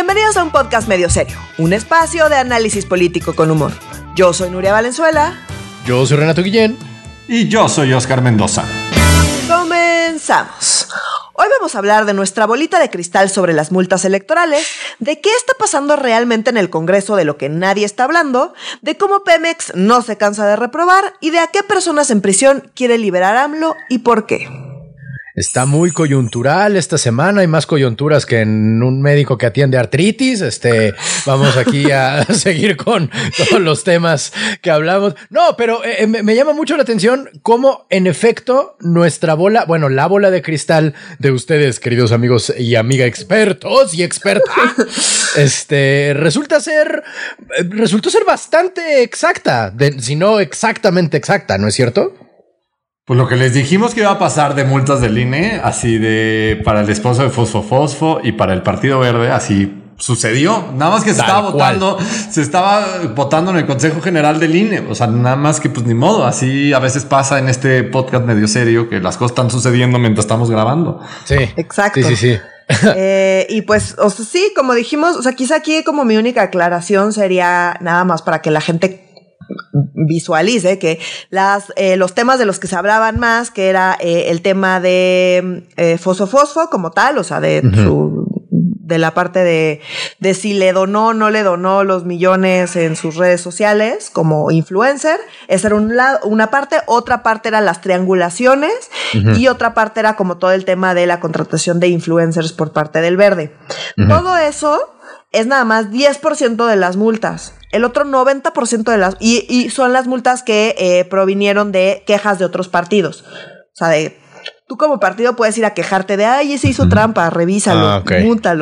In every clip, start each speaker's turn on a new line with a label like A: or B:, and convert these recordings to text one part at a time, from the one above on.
A: Bienvenidos a un podcast medio serio, un espacio de análisis político con humor. Yo soy Nuria Valenzuela.
B: Yo soy Renato Guillén.
C: Y yo soy Oscar Mendoza.
A: Comenzamos. Hoy vamos a hablar de nuestra bolita de cristal sobre las multas electorales, de qué está pasando realmente en el Congreso de lo que nadie está hablando, de cómo Pemex no se cansa de reprobar y de a qué personas en prisión quiere liberar AMLO y por qué.
B: Está muy coyuntural esta semana, hay más coyunturas que en un médico que atiende artritis. Este, vamos aquí a seguir con todos los temas que hablamos. No, pero eh, me, llama mucho la atención cómo en efecto nuestra bola, bueno, la bola de cristal de ustedes, queridos amigos y amiga expertos y expertas, este, resulta ser, eh, resultó ser bastante exacta, si no exactamente exacta, ¿no es cierto?
C: Pues lo que les dijimos que iba a pasar de multas del INE, así de para el esposo de Fosfo Fosfo y para el Partido Verde, así sucedió. Nada más que se estaba votando, se estaba votando en el Consejo General del INE. O sea, nada más que pues ni modo. Así a veces pasa en este podcast medio serio que las cosas están sucediendo mientras estamos grabando.
B: Sí.
A: Exacto.
B: Sí, sí, sí.
A: eh, y pues, o sea, sí, como dijimos, o sea, quizá aquí como mi única aclaración sería nada más para que la gente visualice que las, eh, los temas de los que se hablaban más, que era eh, el tema de eh, fosfo-fosfo como tal, o sea, de su de la parte de, de si le donó o no le donó los millones en sus redes sociales como influencer. Esa era un lado, una parte. Otra parte era las triangulaciones y otra parte era como todo el tema de la contratación de influencers por parte del verde. Todo eso es nada más 10% de las multas. El otro 90% de las... Y, y, son las multas que eh, provinieron de quejas de otros partidos. O sea, de tú como partido puedes ir a quejarte de, ay, se hizo trampa, revísalo, ah.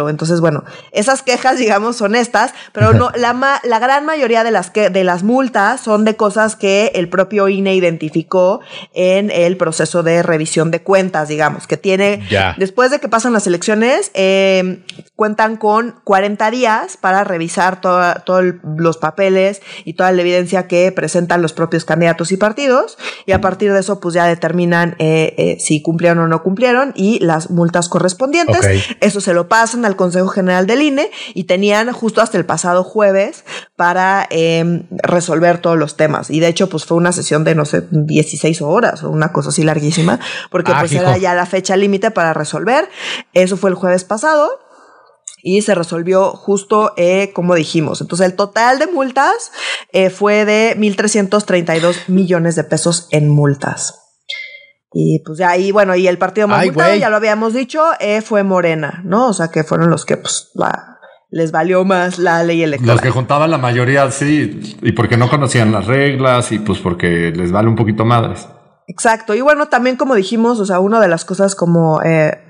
A: Entonces, bueno, esas quejas, digamos, son estas, pero no, la, la gran mayoría de las, que, de las multas son de cosas que el propio INE identificó en el proceso de revisión de cuentas, digamos, que tiene, después de que pasan las elecciones, eh, cuentan con 40 días para revisar todos los papeles y toda la evidencia que presentan los propios candidatos y partidos, y a partir de eso, pues ya determinan eh, eh, si cumplen cumplieron o no cumplieron y las multas correspondientes. Eso se lo pasan al Consejo General del INE y tenían justo hasta el pasado jueves para em, resolver todos los temas. Y de hecho, pues fue una sesión de, no sé, 16 horas o una cosa así larguísima, porque ah, pues era ya la fecha límite para resolver. Eso fue el jueves pasado y se resolvió justo eh, como dijimos. Entonces el total de multas eh, fue de 1.332 millones de pesos en multas. Y pues ya ahí, bueno, y el partido más ya lo habíamos dicho, eh, fue Morena, ¿no? O sea, que fueron los que pues les valió más la ley electoral.
C: Los que juntaban la mayoría, sí, y porque no conocían las reglas y pues porque les vale un poquito madres.
A: Exacto, y bueno, también como dijimos, o sea, una de las cosas como eh,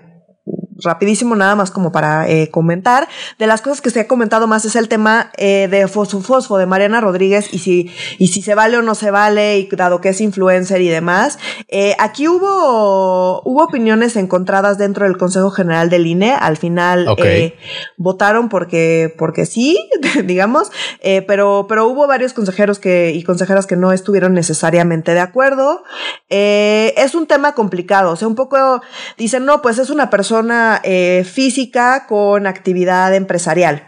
A: rapidísimo nada más como para eh, comentar. De las cosas que se ha comentado más es el tema eh, de Fosfo Fosfo de Mariana Rodríguez y si, y si se vale o no se vale, y dado que es influencer y demás. Eh, aquí hubo, hubo opiniones encontradas dentro del Consejo General del INE. Al final eh, votaron porque, porque sí, digamos, eh, pero, pero hubo varios consejeros que, y consejeras que no estuvieron necesariamente de acuerdo. Es un tema complicado, o sea, un poco dicen, no, pues es una persona eh, física con actividad empresarial.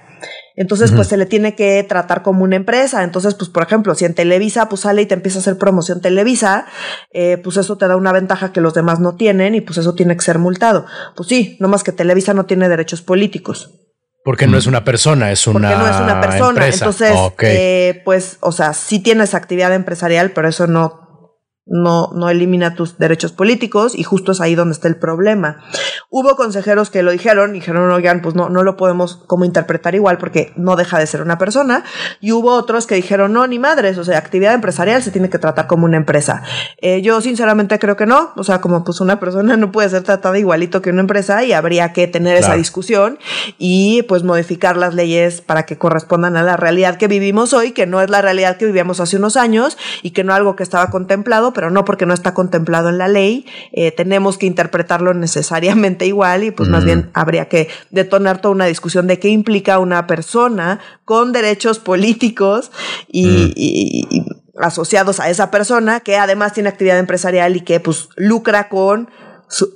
A: Entonces, pues se le tiene que tratar como una empresa. Entonces, pues, por ejemplo, si en Televisa, pues sale y te empieza a hacer promoción Televisa, eh, pues eso te da una ventaja que los demás no tienen y pues eso tiene que ser multado. Pues sí, no más que Televisa no tiene derechos políticos.
B: Porque no es una persona, es una.
A: Porque no es una persona. Entonces, eh, pues, o sea, sí tienes actividad empresarial, pero eso no no, no elimina tus derechos políticos y justo es ahí donde está el problema. Hubo consejeros que lo dijeron, dijeron, oigan, pues no, no lo podemos como interpretar igual porque no deja de ser una persona. Y hubo otros que dijeron, no, ni madres, o sea, actividad empresarial se tiene que tratar como una empresa. Eh, yo sinceramente creo que no, o sea, como pues una persona no puede ser tratada igualito que una empresa y habría que tener esa discusión y pues modificar las leyes para que correspondan a la realidad que vivimos hoy, que no es la realidad que vivíamos hace unos años y que no algo que estaba contemplado, pero no porque no está contemplado en la ley, eh, tenemos que interpretarlo necesariamente igual y pues más bien habría que detonar toda una discusión de qué implica una persona con derechos políticos y, mm. asociados a esa persona que además tiene actividad empresarial y que pues lucra con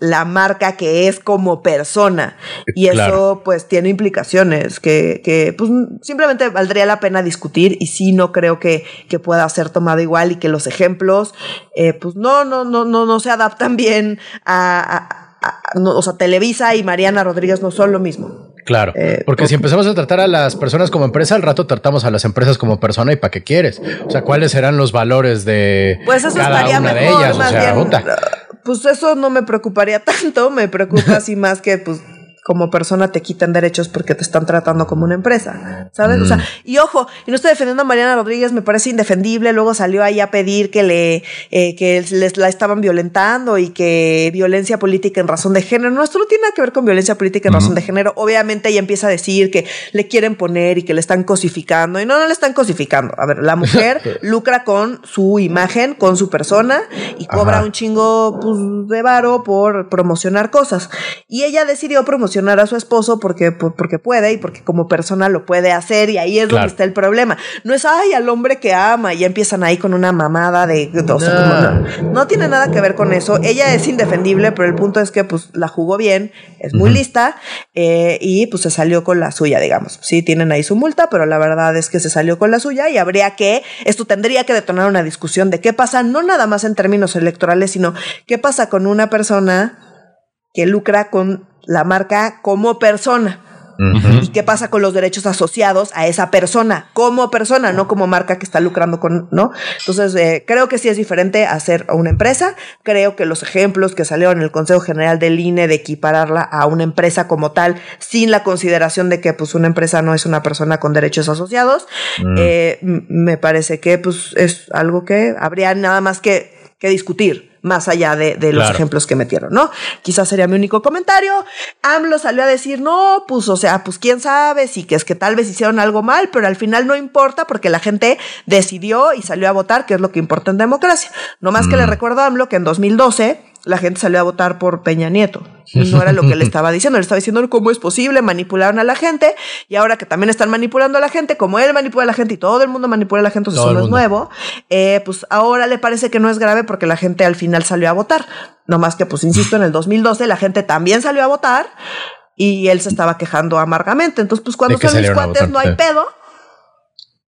A: la marca que es como persona. Y eso pues tiene implicaciones que, que, pues simplemente valdría la pena discutir y sí no creo que, que pueda ser tomado igual y que los ejemplos eh, pues no, no, no, no, no se adaptan bien a, o sea, Televisa y Mariana Rodríguez no son lo mismo.
B: Claro, eh, porque si empezamos a tratar a las personas como empresa, al rato tratamos a las empresas como persona y para qué quieres. O sea, ¿cuáles serán los valores de
A: pues eso
B: cada una de ellas? o sea,
A: pues eso no me preocuparía tanto, me preocupa así más que pues como persona te quitan derechos porque te están tratando como una empresa, ¿sabes? O sea, mm. y ojo, y no estoy defendiendo a Mariana Rodríguez, me parece indefendible, luego salió ahí a pedir que le, eh, que les la estaban violentando y que violencia política en razón de género, no, esto no tiene nada que ver con violencia política en razón de género, obviamente ella empieza a decir que le quieren poner y que le están cosificando, y no, no le están cosificando, a ver, la mujer lucra con su imagen, con su persona, y cobra un chingo pues, de varo por promocionar cosas, y ella decidió promocionar a su esposo porque, porque puede y porque como persona lo puede hacer y ahí es donde está el problema. No es, ay, al hombre que ama y ya empiezan ahí con una mamada de... no. tiene nada que ver con eso. Ella es indefendible, pero el punto es que pues la jugó bien, es muy lista eh, y pues se salió con la suya, digamos. Sí, tienen ahí su multa, pero la verdad es que se salió con la suya y habría que, esto tendría que detonar una discusión de qué pasa, no nada más en términos electorales, sino qué pasa con una persona que lucra con la marca como persona. ¿Y qué pasa con los derechos asociados a esa persona como persona, no como marca que está lucrando con, ¿no? Entonces, eh, creo que sí es diferente hacer a una empresa. Creo que los ejemplos que salieron en el Consejo General del INE de equipararla a una empresa como tal, sin la consideración de que pues una empresa no es una persona con derechos asociados, mm. eh, me parece que pues es algo que habría nada más que, que discutir más allá de, los ejemplos que metieron, ¿no? Quizás sería mi único comentario. AMLO salió a decir, no, pues, o sea, pues quién sabe, sí que es que tal vez hicieron algo mal, pero al final no importa porque la gente decidió y salió a votar, que es lo que importa en democracia. No más que le mm. recuerdo a AMLO que en 2012 la gente salió a votar por Peña Nieto. Y no era lo que le estaba diciendo. Le estaba diciendo cómo es posible, manipularon a la gente. Y ahora que también están manipulando a la gente, como él manipula a la gente y todo el mundo manipula a la gente, eso no es nuevo, eh, pues ahora le parece que no es grave porque la gente al final salió a votar. No más que, pues insisto, en el 2012 la gente también salió a votar y él se estaba quejando amargamente. Entonces, pues cuando son mis cuates no hay pedo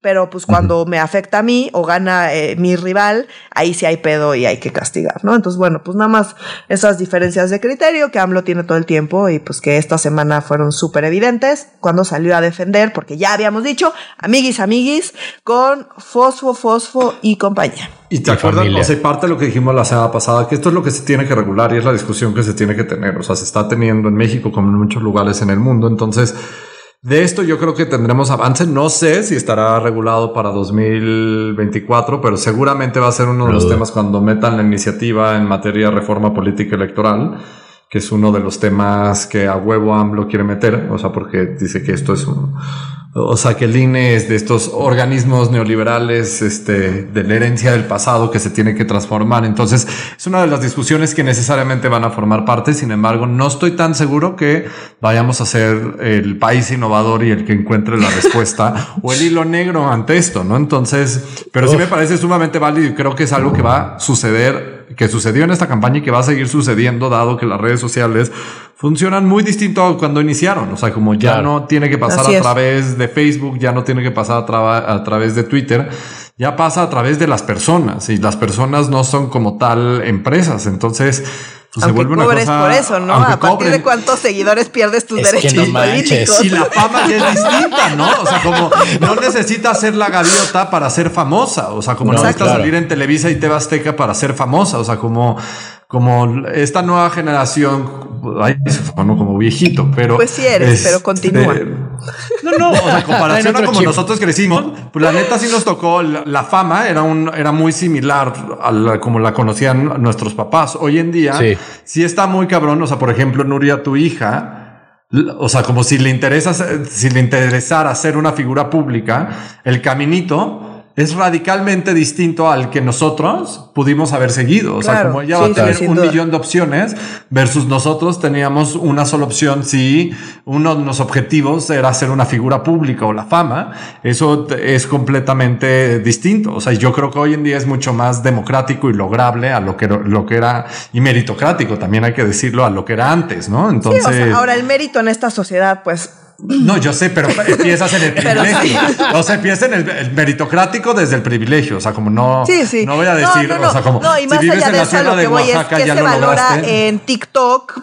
A: pero pues cuando me afecta a mí o gana eh, mi rival, ahí sí hay pedo y hay que castigar, ¿no? Entonces, bueno, pues nada más esas diferencias de criterio que AMLO tiene todo el tiempo y pues que esta semana fueron súper evidentes cuando salió a defender, porque ya habíamos dicho, amiguis, amiguis, con Fosfo, Fosfo y compañía.
C: Y te acuerdas, o sea, parte de lo que dijimos la semana pasada, que esto es lo que se tiene que regular y es la discusión que se tiene que tener, o sea, se está teniendo en México como en muchos lugares en el mundo, entonces de esto yo creo que tendremos avance. No sé si estará regulado para 2024, pero seguramente va a ser uno de los temas cuando metan la iniciativa en materia de reforma política electoral, que es uno de los temas que a huevo AMLO quiere meter, o sea, porque dice que esto es un, o sea, que el INE es de estos organismos neoliberales, este, de la herencia del pasado que se tiene que transformar. Entonces, es una de las discusiones que necesariamente van a formar parte. Sin embargo, no estoy tan seguro que vayamos a ser el país innovador y el que encuentre la respuesta o el hilo negro ante esto, ¿no? Entonces, pero sí me parece sumamente válido y creo que es algo que va a suceder que sucedió en esta campaña y que va a seguir sucediendo dado que las redes sociales funcionan muy distinto a cuando iniciaron. O sea, como ya no tiene que pasar a través de Facebook, ya no tiene que pasar a, a través de Twitter, ya pasa a través de las personas y las personas no son como tal empresas. Entonces,
A: pues se vuelve una cosa, por eso, ¿no? A partir de cuántos seguidores pierdes tus derechos políticos.
C: Y la fama ya es distinta, ¿no? O sea, como no necesitas ser la gaviota para ser famosa. O sea, como no, necesitas salir en Televisa y Teba Azteca para ser famosa. O sea, como como esta nueva generación, ay, como viejito, pero.
A: Pues sí eres, pero continúa.
C: no, no, o sea, comparación a como nosotros crecimos, pues la neta sí nos tocó la, fama, era un, era muy similar a la, como la conocían nuestros papás. Hoy en día, sí. está muy cabrón. O sea, por ejemplo, Nuria, tu hija, o sea, como si le interesa, si le interesara ser una figura pública, el caminito es radicalmente distinto al que nosotros pudimos haber seguido. O sea, como ella va a tener un millón de opciones versus nosotros teníamos una sola opción si uno de los objetivos era ser una figura pública o la fama. Eso es completamente distinto. O sea, yo creo que hoy en día es mucho más democrático y lograble a lo que, lo que era y meritocrático, también hay que decirlo, a lo que era antes, ¿no?
A: Entonces... ahora el mérito en esta sociedad, pues
C: no, yo sé, pero empiezas en el privilegio. O sea, empiezas en el, meritocrático desde el privilegio. O sea, como no, no voy a decir, o sea, como
A: no, y más allá de eso, lo que voy es que se valora en TikTok.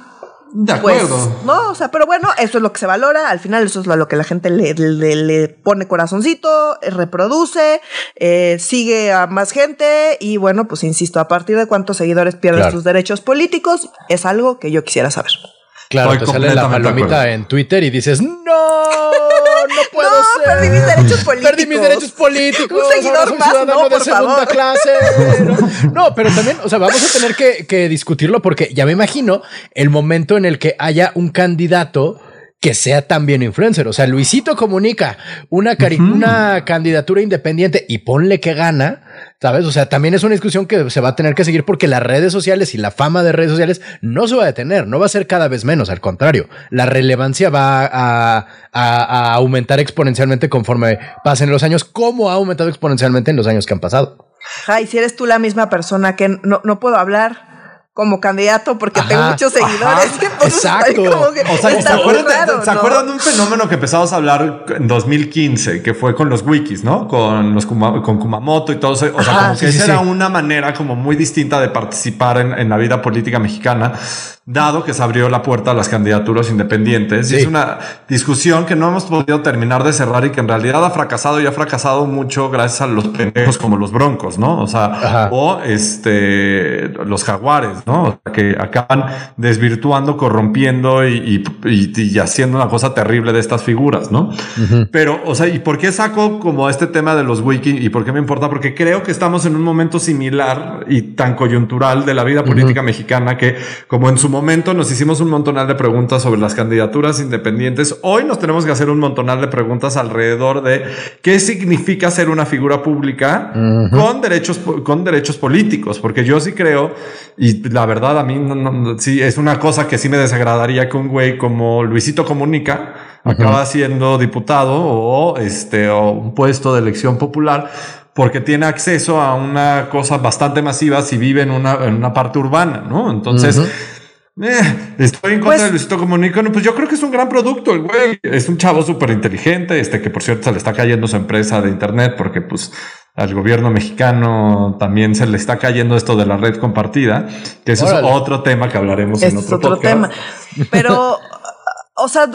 C: De pues, acuerdo.
A: no, o sea, pero bueno, eso es lo que se valora. Al final, eso es lo que la gente le, le, pone corazoncito, reproduce, eh, sigue a más gente. Y bueno, pues insisto, a partir de cuántos seguidores pierdes tus derechos políticos, es algo que yo quisiera saber.
B: Claro, te sale la palomita en Twitter y dices, no, no puedo
A: no, Perdí mis derechos políticos.
B: Perdí mis derechos políticos.
A: Un seguidor más, no, por favor.
B: clase. No, pero también, o sea, vamos a tener que, que discutirlo porque ya me imagino el momento en el que haya un candidato que sea también influencer. O sea, Luisito comunica una, una candidatura independiente y ponle que gana, ¿sabes? O sea, también es una discusión que se va a tener que seguir porque las redes sociales y la fama de redes sociales no se va a detener, no va a ser cada vez menos, al contrario, la relevancia va a, a aumentar exponencialmente conforme pasen los años, como ha aumentado exponencialmente en los años que han pasado.
A: Ay, si eres tú la misma persona que no, no puedo hablar como candidato porque tengo muchos seguidores.
B: exacto.
C: o sea, ¿se, acuerdan, de un fenómeno que empezamos a hablar en 2015, que fue con los wikis, ¿no? Con los con Kumamoto y todo eso. O sea, como que esa era una manera como muy distinta de participar en, en la vida política mexicana dado que se abrió la puerta a las candidaturas independientes. Y es una discusión que no hemos podido terminar de cerrar y que en realidad ha fracasado y ha fracasado mucho gracias a los pendejos como los broncos, ¿no? O sea, o este, los jaguares, ¿no? que acaban desvirtuando, corrompiendo y, y, haciendo una cosa terrible de estas figuras, ¿no? Pero, o sea, ¿y por qué saco como este tema de los wiki y por qué me importa? Porque creo que estamos en un momento similar y tan coyuntural de la vida política mexicana que como en su momento nos hicimos un montonal de preguntas sobre las candidaturas independientes. Hoy nos tenemos que hacer un montonal de preguntas alrededor de qué significa ser una figura pública con derechos, con derechos políticos, porque yo sí creo, y la verdad a mí sí es una cosa que sí me desagradaría que un güey como Luisito Comunica acaba siendo diputado o este o un puesto de elección popular porque tiene acceso a una cosa bastante masiva si vive en una, en una parte urbana, ¿no? Entonces, eh, estoy en contra pues de Luisito Comunica. pues yo creo que es un gran producto. El güey es un chavo súper inteligente. Este que por cierto se le está cayendo su empresa de Internet porque pues al gobierno mexicano también se le está cayendo esto de la red compartida, que eso es otro tema que hablaremos en otro, otro tema.
A: Pero o sea,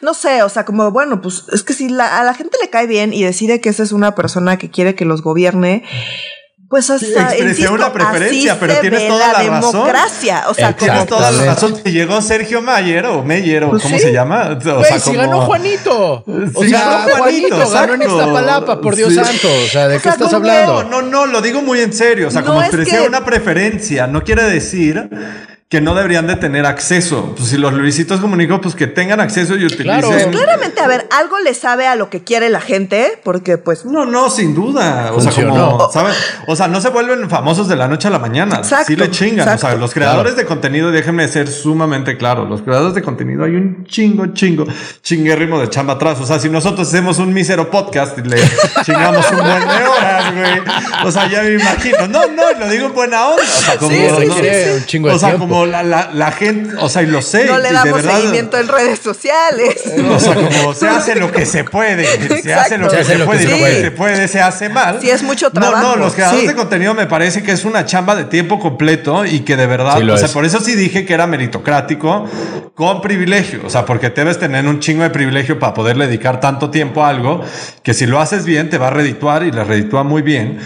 A: no sé, o sea, como bueno, pues es que si a la gente le cae bien y decide que esa es una persona que quiere que los gobierne, pues hasta
C: expresé una preferencia, pero tienes toda la,
A: democracia.
C: razón. O sea, tienes toda la razón. Si llegó Sergio Mayer o Meyer o pues cómo se llama.
B: O sea, si ganó Juanito. O sea, Juanito, ganó en Iztapalapa, por Dios santo. O sea, ¿de qué estás hablando?
C: No, no, no, lo digo muy en serio. O sea, como expresé una preferencia, no quiere decir que no deberían de tener acceso. Pues si los Luisitos comunico, pues que tengan acceso y utilicen. Claro. Pues
A: claramente, a ver, algo le sabe a lo que quiere la gente, porque pues.
C: No, no, sin duda. O sea, como, ¿sabes? O sea, no se vuelven famosos de la noche a la mañana. Exacto, sí le chingan. O sea, los creadores de contenido, déjenme ser sumamente claro, los creadores de contenido hay un chingo, chingo, chinguérrimo de chamba atrás. O sea, si nosotros hacemos un mísero podcast y le chingamos un buen de horas, güey. O sea, ya me imagino. No, no, lo digo en buena onda. O sea, como, sí, sí, sí,
B: un chingo de o sea, como
C: la, la, la, gente, o sea, y lo sé.
A: No le damos seguimiento en redes sociales.
C: O sea, como se hace lo que se puede. Se hace lo que se, puede. Lo que se puede se hace mal.
A: Sí, es mucho trabajo.
C: No, no, los creadores de contenido me parece que es una chamba de tiempo completo y que de verdad, o sea, por eso sí dije que era meritocrático con privilegio. O sea, porque debes tener un chingo de privilegio para poder dedicar tanto tiempo a algo que si lo haces bien te va a redituar y le reditúa muy bien.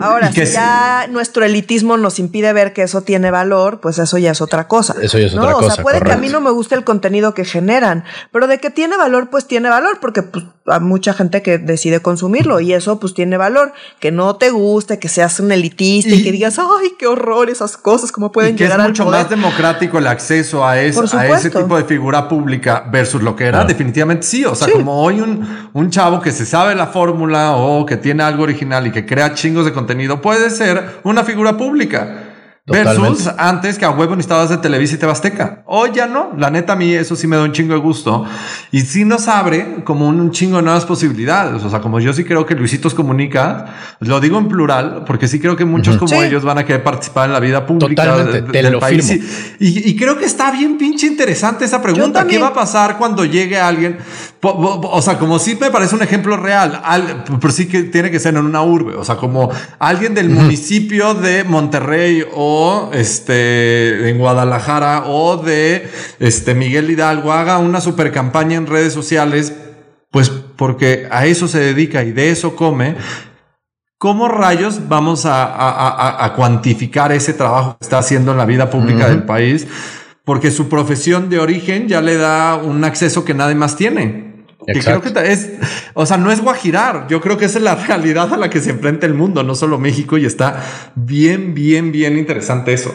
A: Ahora, si ya nuestro elitismo nos impide ver que eso tiene valor, pues eso ya es otra cosa.
B: Eso ya es otra
A: cosa.
B: O
A: sea, puede que a mí no me guste el contenido que generan, pero de que tiene valor, pues tiene valor, porque pues, hay mucha gente que decide consumirlo y eso pues tiene valor. Que no te guste, que seas un elitista y, que digas, ay, qué horror esas cosas, cómo pueden
C: y que
A: llegar
C: es mucho más democrático el acceso a, ese tipo de figura pública versus lo que era. Definitivamente sí. O sea, como hoy un, un chavo que se sabe la fórmula o que tiene algo original y que crea chingos de contenido puede ser una figura pública. Versus antes que a huevo necesitabas de Televisa y Tebasteca. Hoy ya no. La neta, a mí eso sí me da un chingo de gusto. Y sí nos abre como un, chingo de nuevas posibilidades. O sea, como yo sí creo que Luisitos comunica, lo digo en plural, porque sí creo que muchos como ellos van a querer participar en la vida pública del país. Y, y, creo que está bien pinche interesante esa pregunta. ¿Qué va a pasar cuando llegue alguien? O sea, como si me parece un ejemplo real, pero sí que tiene que ser en una urbe. O sea, como alguien del municipio de Monterrey o este, en Guadalajara o de este, Miguel Hidalgo haga una super campaña en redes sociales, pues porque a eso se dedica y de eso come. ¿Cómo rayos vamos a, cuantificar ese trabajo que está haciendo en la vida pública del país? Porque su profesión de origen ya le da un acceso que nadie más tiene. Que creo que es, o sea, no es guajirar. Yo creo que esa es la realidad a la que se enfrenta el mundo, no solo México, y está bien, bien, bien interesante eso.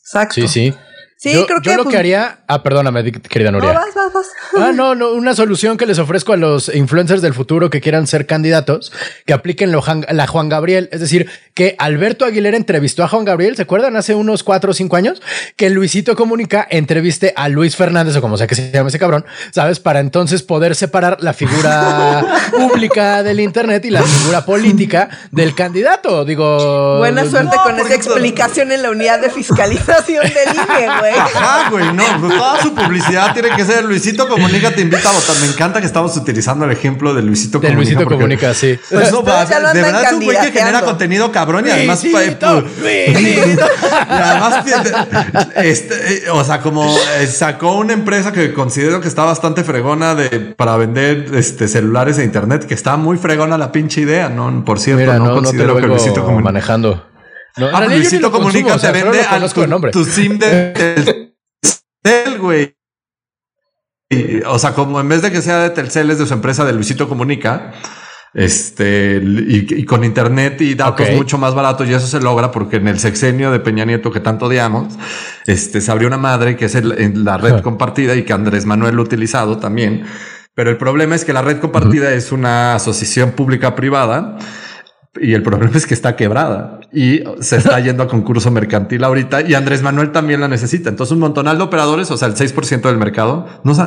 A: Exacto.
B: Sí, sí.
A: Sí,
B: yo,
A: creo
B: que. Yo lo que haría. Ah, perdóname, querida Nuria.
A: No, vas, vas, vas.
B: Ah, no, no. Una solución que les ofrezco a los influencers del futuro que quieran ser candidatos, que apliquen la Juan Gabriel. Es decir, que Alberto Aguilera entrevistó a Juan Gabriel, ¿se acuerdan? Hace unos cuatro o cinco años, que Luisito Comunica entreviste a Luis Fernández o como sea que se llame ese cabrón, ¿sabes? Para entonces poder separar la figura pública del Internet y la figura política del candidato. Digo.
A: Buena suerte con esa explicación en la unidad de fiscalización del INE, güey.
C: Ah, güey, no, pues toda su publicidad tiene que ser Luisito Comunica te invita a votar. Me encanta que estamos utilizando el ejemplo de Luisito
B: de
C: Comunica.
B: Luisito Comunica, sí.
C: Pues no, va, de verdad es un güey que genera contenido cabrón y además.
B: Luisito, Luisito.
C: y además, este, o sea, como eh, sacó una empresa que considero que está bastante fregona de para vender este celulares e internet, que está muy fregona la pinche idea, ¿no? Por cierto,
B: Mira,
C: no,
B: no,
C: considero
B: no
C: que Luisito
B: Comunica. manejando.
C: No, ah, Luisito Comunica te vende al tu, nombre. tu sim de Telcel, güey. O sea, como en vez de que sea de Telcel, es de su empresa de Luisito Comunica. Este, y, con internet y datos mucho más baratos, y eso se logra porque en el sexenio de Peña Nieto que tanto odiamos, este, se abrió una madre que es la red compartida y que Andrés Manuel lo ha utilizado también. Pero el problema es que la red compartida es una asociación pública privada y el problema es que está quebrada y se está yendo a concurso mercantil ahorita y Andrés Manuel también la necesita. Entonces un montonal de operadores, o sea, el 6% del mercado, no sé,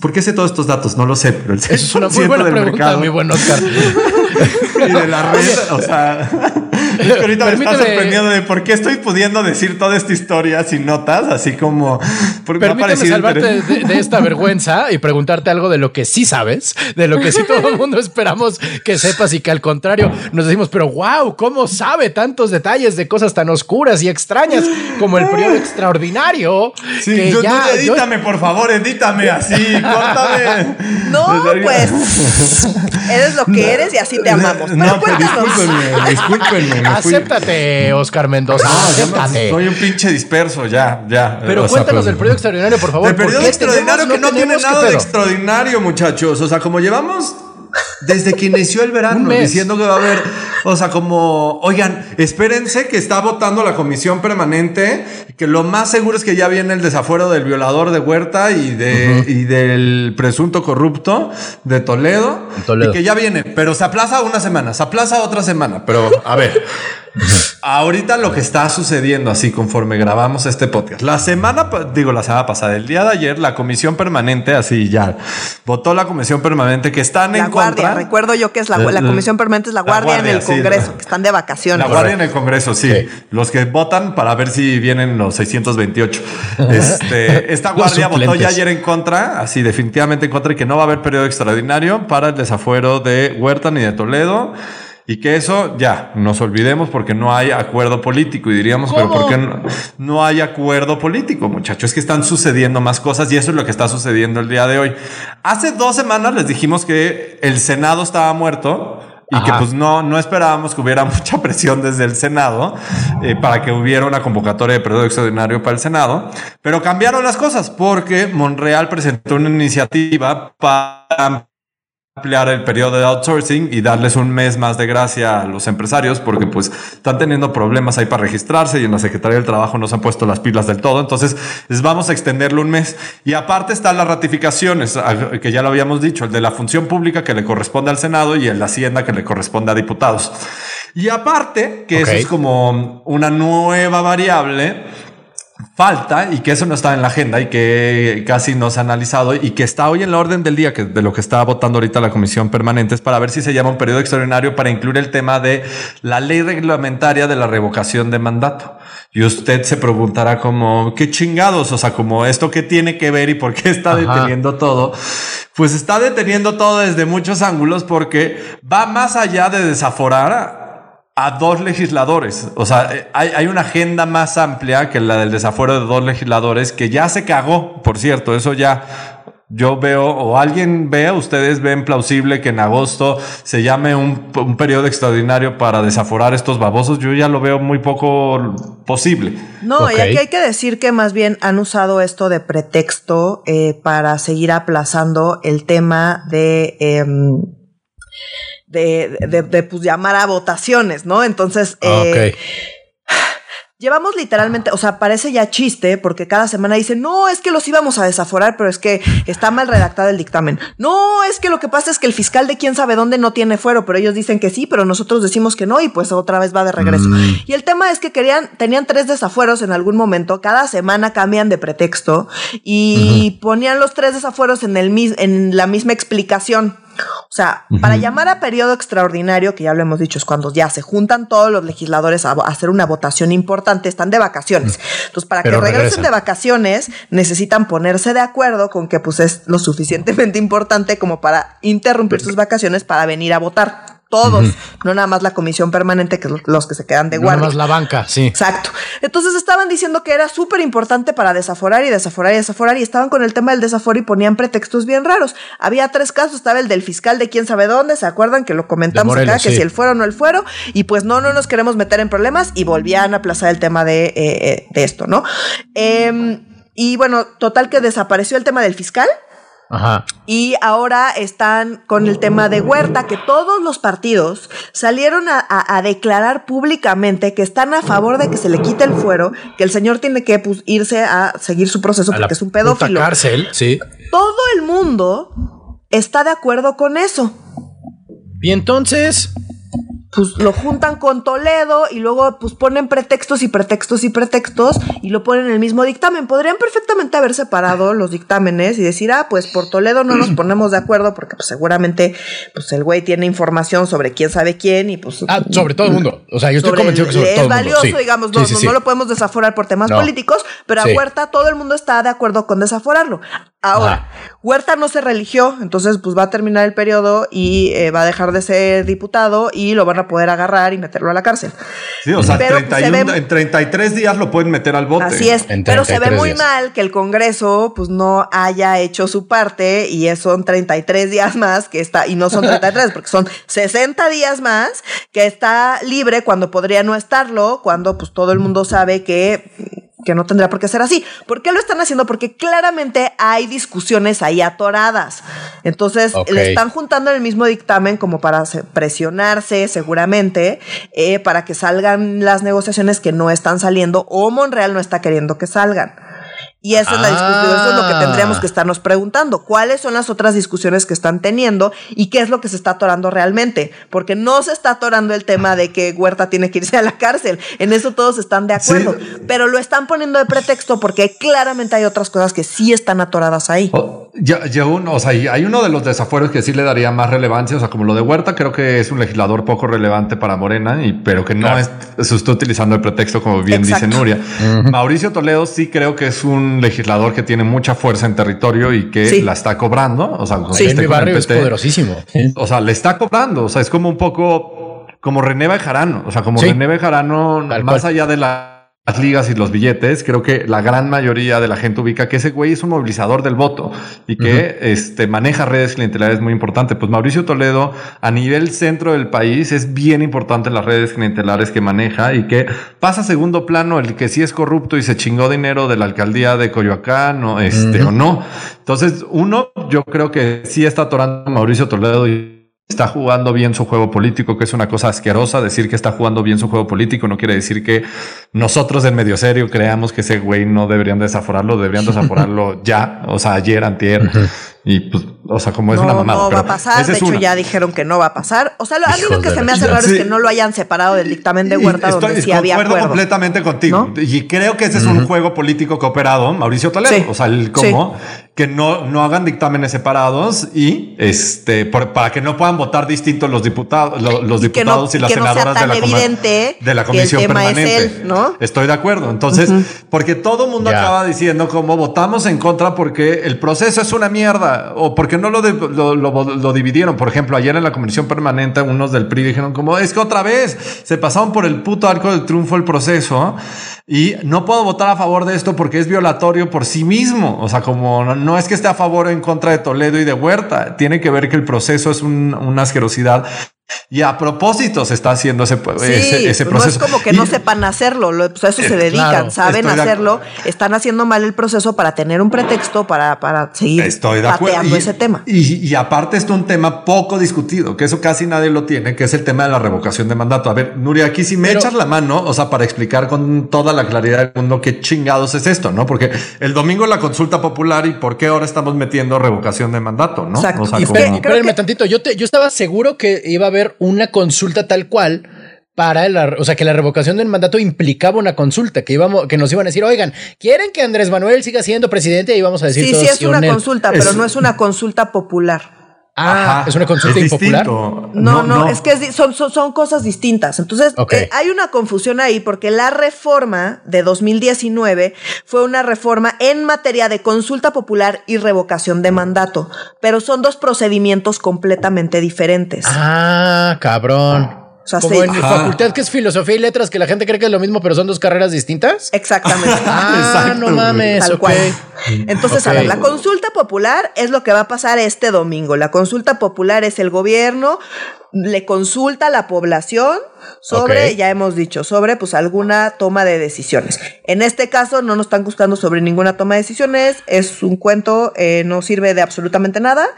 C: ¿por qué sé todos estos datos? No lo sé, pero el 6%
B: es una muy buena
C: del
B: pregunta,
C: mercado.
B: Mi buen Oscar.
C: y de la red, o sea, es que ahorita me está sorprendiendo de por qué estoy pudiendo decir toda esta historia sin notas, así como
B: Permíteme salvarte de, de, esta vergüenza y preguntarte algo de lo que sí sabes, de lo que sí todo el mundo esperamos que sepas y que al contrario nos decimos, pero wow, ¿cómo sabe tantos detalles de cosas tan oscuras y extrañas como el periodo extraordinario?
C: Sí, que yo, ya, edítame, por favor, edítame así, córtame.
A: No, pues eres lo que eres y así te amamos. Pero
C: no, pues discúlpenme,
B: Acéptate, Oscar Mendoza. No, acéptate.
C: Soy un pinche disperso, ya, ya.
B: Pero o cuéntanos sea, pues, del periodo extraordinario, por favor.
C: El periodo extraordinario que no tiene nada de extraordinario, muchachos. O sea, como llevamos desde que inició el verano diciendo que va a haber, o sea, como, oigan, espérense que está votando la comisión permanente, que lo más seguro es que ya viene el desafuero del violador de Huerta y, de, y del presunto corrupto de Toledo,
B: Toledo,
C: y que ya viene, pero se aplaza una semana, se aplaza otra semana, pero a ver. Ahorita lo que está sucediendo así conforme grabamos este podcast. La semana, digo la semana pasada, el día de ayer, la comisión permanente, así ya, votó la comisión permanente que están
A: la
C: en
A: guardia, Recuerdo yo que es la, la comisión permanente es la guardia, en el Congreso, que están de vacaciones.
C: La guardia en el Congreso, sí. Los que votan para ver si vienen los 628. Este, esta guardia votó ya ayer en contra, así definitivamente en contra y que no va a haber periodo extraordinario para el desafuero de Huerta ni de Toledo. Y que eso ya nos olvidemos porque no hay acuerdo político. Y diríamos, pero ¿por qué no, no, hay acuerdo político, muchachos? Es que están sucediendo más cosas y eso es lo que está sucediendo el día de hoy. Hace dos semanas les dijimos que el Senado estaba muerto y que pues no, no esperábamos que hubiera mucha presión desde el Senado eh, para que hubiera una convocatoria de periodo extraordinario para el Senado, pero cambiaron las cosas porque Monreal presentó una iniciativa para ampliar el periodo de outsourcing y darles un mes más de gracia a los empresarios porque pues están teniendo problemas ahí para registrarse y en la Secretaría del Trabajo no se han puesto las pilas del todo. Entonces les vamos a extenderlo un mes. Y aparte están las ratificaciones, que ya lo habíamos dicho, el de la función pública que le corresponde al Senado y el de Hacienda que le corresponde a diputados. Y aparte, que eso es como una nueva variable, falta y que eso no está en la agenda y que casi no se ha analizado y que está hoy en la orden del día que de lo que está votando ahorita la comisión permanente es para ver si se llama un periodo extraordinario para incluir el tema de la ley reglamentaria de la revocación de mandato. Y usted se preguntará como, ¿qué chingados? O sea, como esto qué tiene que ver y por qué está deteniendo todo. Pues está deteniendo todo desde muchos ángulos porque va más allá de desaforar a dos legisladores. O sea, eh, hay, hay, una agenda más amplia que la del desafuero de dos legisladores que ya se cagó, por cierto, eso ya yo veo, o alguien ve, ustedes ven plausible que en agosto se llame un, un periodo extraordinario para desaforar estos babosos. Yo ya lo veo muy poco posible.
A: No, y aquí hay que decir que más bien han usado esto de pretexto eh, para seguir aplazando el tema de... Eh, de, de, de, pues llamar a votaciones, ¿no? Entonces, eh, Llevamos literalmente, o sea, parece ya chiste porque cada semana dicen, no, es que los íbamos a desaforar, pero es que está mal redactado el dictamen. No, es que lo que pasa es que el fiscal de quién sabe dónde no tiene fuero, pero ellos dicen que sí, pero nosotros decimos que no y pues otra vez va de regreso. Mm. Y el tema es que querían, tenían tres desafueros en algún momento, cada semana cambian de pretexto y ponían los tres desafueros en, el, en la misma explicación. O sea, para llamar a periodo extraordinario, que ya lo hemos dicho, es cuando ya se juntan todos los legisladores a, hacer una votación importante, están de vacaciones. Entonces, para que regresen de vacaciones, necesitan ponerse de acuerdo con que pues es lo suficientemente importante como para interrumpir sus vacaciones para venir a votar todos, no nada más la comisión permanente, que los que se quedan de guardia.
B: No nada más la banca, sí.
A: Exacto. Entonces estaban diciendo que era súper importante para desaforar y desaforar y desaforar y estaban con el tema del desaforo y ponían pretextos bien raros. Había tres casos, estaba el del fiscal de quién sabe dónde, ¿se acuerdan que lo comentamos acá? Que si el fuero o no el fuero, y pues no, no nos queremos meter en problemas y volvían a aplazar el tema de, eh, eh, de esto, ¿no? Eh, y bueno, total que desapareció el tema del fiscal Ajá. Y ahora están con el tema de Huerta, que todos los partidos salieron a, a, a, declarar públicamente que están a favor de que se le quite el fuero, que el señor tiene que pues, irse a seguir su proceso porque es un pedófilo.
B: cárcel, sí.
A: Todo el mundo está de acuerdo con eso.
B: Y entonces,
A: pues lo juntan con Toledo y luego pues ponen pretextos y pretextos y pretextos y lo ponen en el mismo dictamen. Podrían perfectamente haber separado los dictámenes y decir, ah, pues por Toledo no nos ponemos de acuerdo porque pues seguramente pues el güey tiene información sobre quién sabe quién y pues...
B: Ah, sobre todo el mundo. O sea, yo estoy convencido que sobre todo
A: Es valioso. Sí. digamos, no, sí, sí, no, lo podemos desaforar por temas no. políticos, pero a Huerta todo el mundo está de acuerdo con desaforarlo. Ahora, ah. Huerta no se religió, entonces pues va a terminar el periodo y eh, va a dejar de ser diputado y lo van a poder agarrar y meterlo a la cárcel.
C: Sí, o sea, pero 31, ve, en 33 días lo pueden meter al bote.
A: Así es, pero se ve muy días. mal que el Congreso pues no haya hecho su parte y son 33 días más que está, y no son 33 porque son 60 días más que está libre cuando podría no estarlo, cuando pues todo el mundo sabe que que no tendría por qué ser así. ¿Por qué lo están haciendo? Porque claramente hay discusiones ahí atoradas. Entonces, okay. le están juntando el mismo dictamen como para presionarse seguramente eh, para que salgan las negociaciones que no están saliendo o Monreal no está queriendo que salgan. Y esa es la discusión, eso es lo que tendríamos que estarnos preguntando. ¿Cuáles son las otras discusiones que están teniendo y qué es lo que se está atorando realmente? Porque no se está atorando el tema de que Huerta tiene que irse a la cárcel. En eso todos están de acuerdo. Sí. Pero lo están poniendo de pretexto porque claramente hay otras cosas que sí están atoradas ahí.
C: Oh, ya, ya uno, o sea, hay uno de los desafueros que sí le daría más relevancia. O sea, como lo de Huerta, creo que es un legislador poco relevante para Morena, y, pero que no claro. es, se está utilizando el pretexto, como bien Exacto. dice Nuria. Uh -huh. Mauricio Toledo sí creo que es un legislador que tiene mucha fuerza en territorio y que sí. la está cobrando. O sea,
B: sí. este mi barrio PT, es poderosísimo.
C: O sea, le está cobrando. O sea, es como un poco como René Bejarano. O sea, como sí. René Bejarano, más cual. allá de la las ligas y los billetes, creo que la gran mayoría de la gente ubica que ese güey es un movilizador del voto y que este, maneja redes clientelares muy importante. Pues Mauricio Toledo a nivel centro del país es bien importante las redes clientelares que maneja y que pasa a segundo plano el que sí es corrupto y se chingó dinero de la alcaldía de Coyoacán o, este, o no. Entonces, uno, yo creo que sí está atorando Mauricio Toledo y está jugando bien su juego político, que es una cosa asquerosa. Decir que está jugando bien su juego político no quiere decir que nosotros en medio serio creamos que ese güey no deberían desaforarlo, deberían desaforarlo ya, o sea, ayer, antier. Y pues, o sea, como es una mamada.
A: No va a pasar. De hecho, ya dijeron que no va a pasar. O sea, a mí lo que se me hace raro es que no lo hayan separado del dictamen de Huerta, donde sí había acuerdo.
C: completamente contigo. Y creo que ese es un juego político cooperado, Mauricio Toledo. O sea, el cómo que no, no hagan dictámenes separados y este para que no puedan votar distintos los diputados, los, diputados y las senadoras de, la de, la comisión permanente. ¿no? Estoy de acuerdo. Entonces, porque todo el mundo acaba diciendo como votamos en contra porque el proceso es una mierda o porque no lo, lo, lo, dividieron. Por ejemplo, ayer en la comisión permanente, unos del PRI dijeron como es que otra vez se pasaron por el puto arco del triunfo el proceso y no puedo votar a favor de esto porque es violatorio por sí mismo. O sea, como no, es que esté a favor o en contra de Toledo y de Huerta, tiene que ver que el proceso es una asquerosidad y a propósito se está haciendo ese, ese, proceso. No es
A: como que no sepan hacerlo, pues a eso se eh, dedican, saben hacerlo, están haciendo mal el proceso para tener un pretexto para, para seguir
C: estoy de
A: pateando ese tema.
C: Y, aparte es un tema poco discutido, que eso casi nadie lo tiene, que es el tema de la revocación de mandato. A ver, Nuria, aquí si me echas la mano, o sea, para explicar con toda la claridad del mundo qué chingados es esto, ¿no? Porque el domingo la consulta popular y por qué ahora estamos metiendo revocación de mandato, ¿no?
B: Exacto. O sea, espérenme tantito, yo, te, yo estaba seguro que iba a haber una consulta tal cual para la, o sea, que la revocación del mandato implicaba una consulta, que íbamos, que nos iban a decir, oigan, ¿quieren que Andrés Manuel siga siendo presidente? Y íbamos a decir,
A: sí, sí es una consulta, pero no es una consulta popular.
B: Ah, es una consulta impopular. No,
A: no, es que son, son, cosas distintas. Entonces, eh, hay una confusión ahí porque la reforma de 2019 fue una reforma en materia de consulta popular y revocación de mandato, pero son dos procedimientos completamente diferentes.
B: Ah, cabrón. Como en mi facultad que es filosofía y letras, que la gente cree que es lo mismo, pero son dos carreras distintas.
A: Exactamente.
B: ah, no mames. Tal cual.
A: Entonces, a ver, la consulta popular es lo que va a pasar este domingo. La consulta popular es el gobierno le consulta a la población sobre, ya hemos dicho, sobre pues alguna toma de decisiones. En este caso no nos están buscando sobre ninguna toma de decisiones, es un cuento, eh, no sirve de absolutamente nada,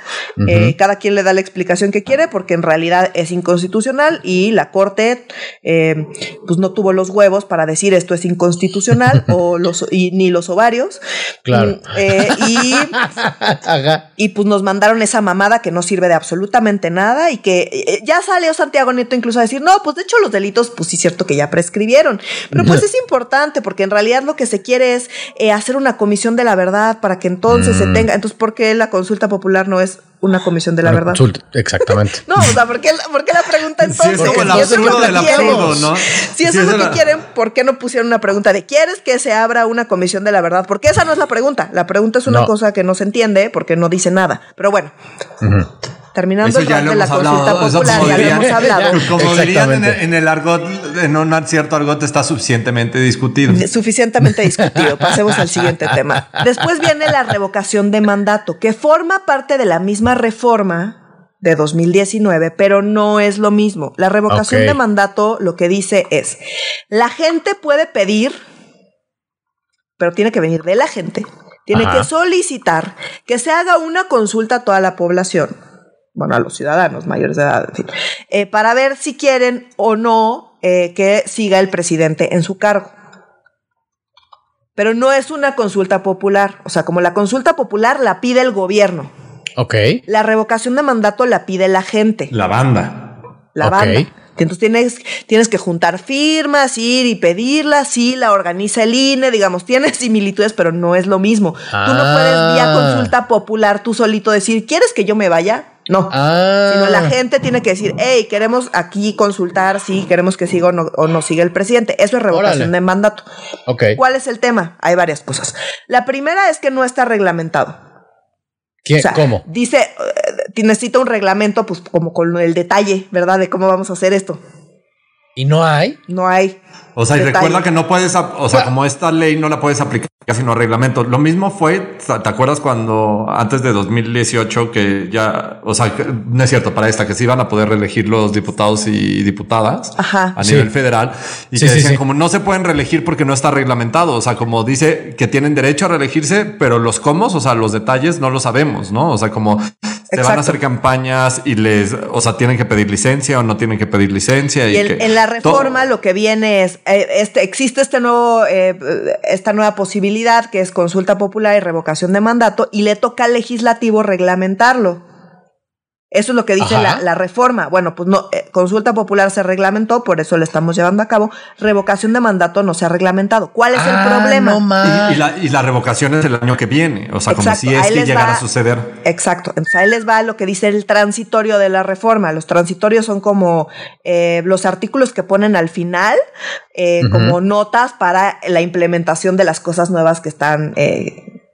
A: eh, cada quien le da la explicación que quiere porque en realidad es inconstitucional y la Corte eh, pues no tuvo los huevos para decir esto es inconstitucional o los, y, ni los ovarios.
B: Claro.
A: Mm, y, y pues nos mandaron esa mamada que no sirve de absolutamente nada y que ya salió Santiago Nieto incluso a decir, no, pues de hecho los delitos, pues sí es cierto que ya prescribieron. Pero pues es importante porque en realidad lo que se quiere es eh, hacer una comisión de la verdad para que entonces se mm. tenga. Entonces, ¿por qué la consulta popular no es una comisión de la verdad?
B: exactamente.
A: no, o sea, ¿por qué, la pregunta entonces?
C: Si es, lo que quieren, ¿no?
A: Si eso es lo que quieren, ¿por qué no pusieron una pregunta de ¿quieres que se abra una comisión de la verdad? Porque esa no es la pregunta. La pregunta es una cosa que no se entiende porque no dice nada. Pero bueno terminando el de la consulta popular, ya lo hemos hablado.
C: Como dirían en el, en el, argot, en un cierto argot está suficientemente discutido.
A: Suficientemente discutido. Pasemos al siguiente tema. Después viene la revocación de mandato, que forma parte de la misma reforma de 2019, pero no es lo mismo. La revocación de mandato lo que dice es, la gente puede pedir, pero tiene que venir de la gente, tiene que solicitar que se haga una consulta a toda la población bueno, a los ciudadanos mayores de edad, eh, para ver si quieren o no eh, que siga el presidente en su cargo. Pero no es una consulta popular. O sea, como la consulta popular la pide el gobierno.
B: Ok.
A: La revocación de mandato la pide la gente.
C: La banda.
A: La banda. Entonces tienes, tienes que juntar firmas, ir y pedirlas, sí, la organiza el INE, digamos, tiene similitudes, pero no es lo mismo. Tú no puedes vía ah. consulta popular tú solito decir, ¿quieres que yo me vaya? No. Ah. Sino la gente tiene que decir, hey, queremos aquí consultar si queremos que siga o no, o siga el presidente. Eso es revocación de mandato. ¿Cuál es el tema? Hay varias cosas. La primera es que no está reglamentado.
B: ¿Cómo?
A: Dice, eh, necesita un reglamento, pues como con el detalle, ¿verdad? De cómo vamos a hacer esto.
B: ¿Y no hay?
A: No hay.
C: O sea, y recuerda que no puedes, o sea, como esta ley no la puedes aplicar sino reglamento. Lo mismo fue, ¿te acuerdas cuando antes de 2018 que ya, o sea, no es cierto para esta, que se iban a poder reelegir los diputados y diputadas a nivel federal y que decían como no se pueden reelegir porque no está reglamentado. O sea, como dice que tienen derecho a reelegirse, pero los cómo, o sea, los detalles no lo sabemos, ¿no? O sea, como se van a hacer campañas y les, o sea, tienen que pedir licencia o no tienen que pedir licencia.
A: Y, en la reforma lo que viene es, eh, este, existe este nuevo, eh, esta nueva posibilidad que es consulta popular y revocación de mandato y le toca al legislativo reglamentarlo. Eso es lo que dice la, reforma. Bueno, pues no, eh, consulta popular se reglamentó, por eso lo estamos llevando a cabo. Revocación de mandato no se ha reglamentado. ¿Cuál es el ah,
B: problema?
C: y, la, revocación es el año que viene, o sea, como si es que llegara a suceder.
A: Exacto. Entonces ahí les va lo que dice el transitorio de la reforma. Los transitorios son como eh, los artículos que ponen al final eh, como notas para la implementación de las cosas nuevas que están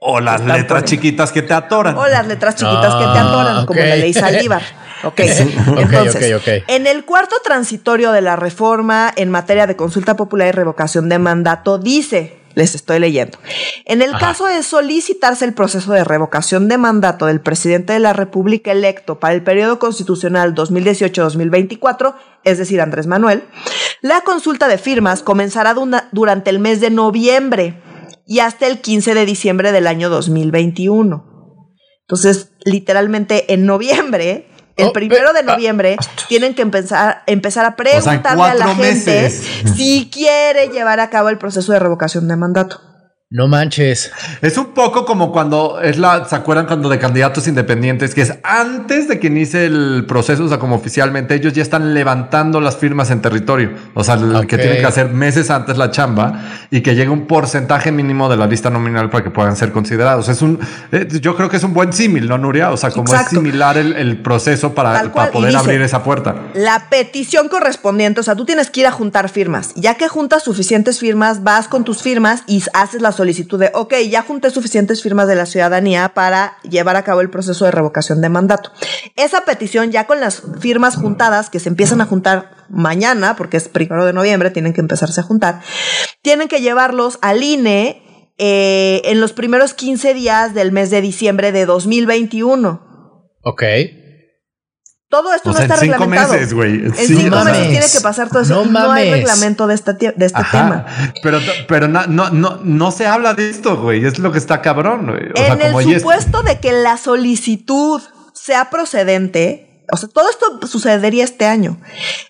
C: o las letras chiquitas que te atoran.
A: O las letras chiquitas que te ah, atoran, como la ley Saldívar. Ok, entonces, en el cuarto transitorio de la reforma en materia de consulta popular y revocación de mandato dice, les estoy leyendo, en el caso de solicitarse el proceso de revocación de mandato del presidente de la República electo para el periodo constitucional 2018-2024, es decir, Andrés Manuel, la consulta de firmas comenzará durante el mes de noviembre y hasta el 15 de diciembre del año 2021. Entonces, literalmente en noviembre, el oh, primero de ah, noviembre, tienen que empezar, empezar a preguntarle a la gente si quiere llevar a cabo el proceso de revocación de mandato.
B: No manches.
C: Es un poco como cuando es la, ¿se acuerdan cuando de candidatos independientes? Que es antes de que inicie el proceso, o sea, como oficialmente ellos ya están levantando las firmas en territorio. O sea, que tienen que hacer meses antes la chamba y que llegue un porcentaje mínimo de la lista nominal para que puedan ser considerados. Es un, eh, yo creo que es un buen símil, ¿no, Nuria? O sea, como es similar el, proceso para, para poder abrir esa puerta.
A: La petición correspondiente, o sea, tú tienes que ir a juntar firmas. Ya que juntas suficientes firmas, vas con tus firmas y haces la solicitud de, ok, ya junté suficientes firmas de la ciudadanía para llevar a cabo el proceso de revocación de mandato. Esa petición ya con las firmas juntadas, que se empiezan a juntar mañana, porque es primero de noviembre, tienen que empezarse a juntar, tienen que llevarlos al INE eh, en los primeros 15 días del mes de diciembre de 2021.
B: Ok.
A: Todo esto no está
C: cinco
A: reglamentado.
C: Meses, güey.
A: En cinco meses tiene que pasar todo eso. No, hay reglamento de, este tema.
C: Pero, pero no, no, no, no se habla de esto, güey. Es lo que está cabrón. Güey.
A: en el supuesto de que la solicitud sea procedente, o sea, todo esto sucedería este año.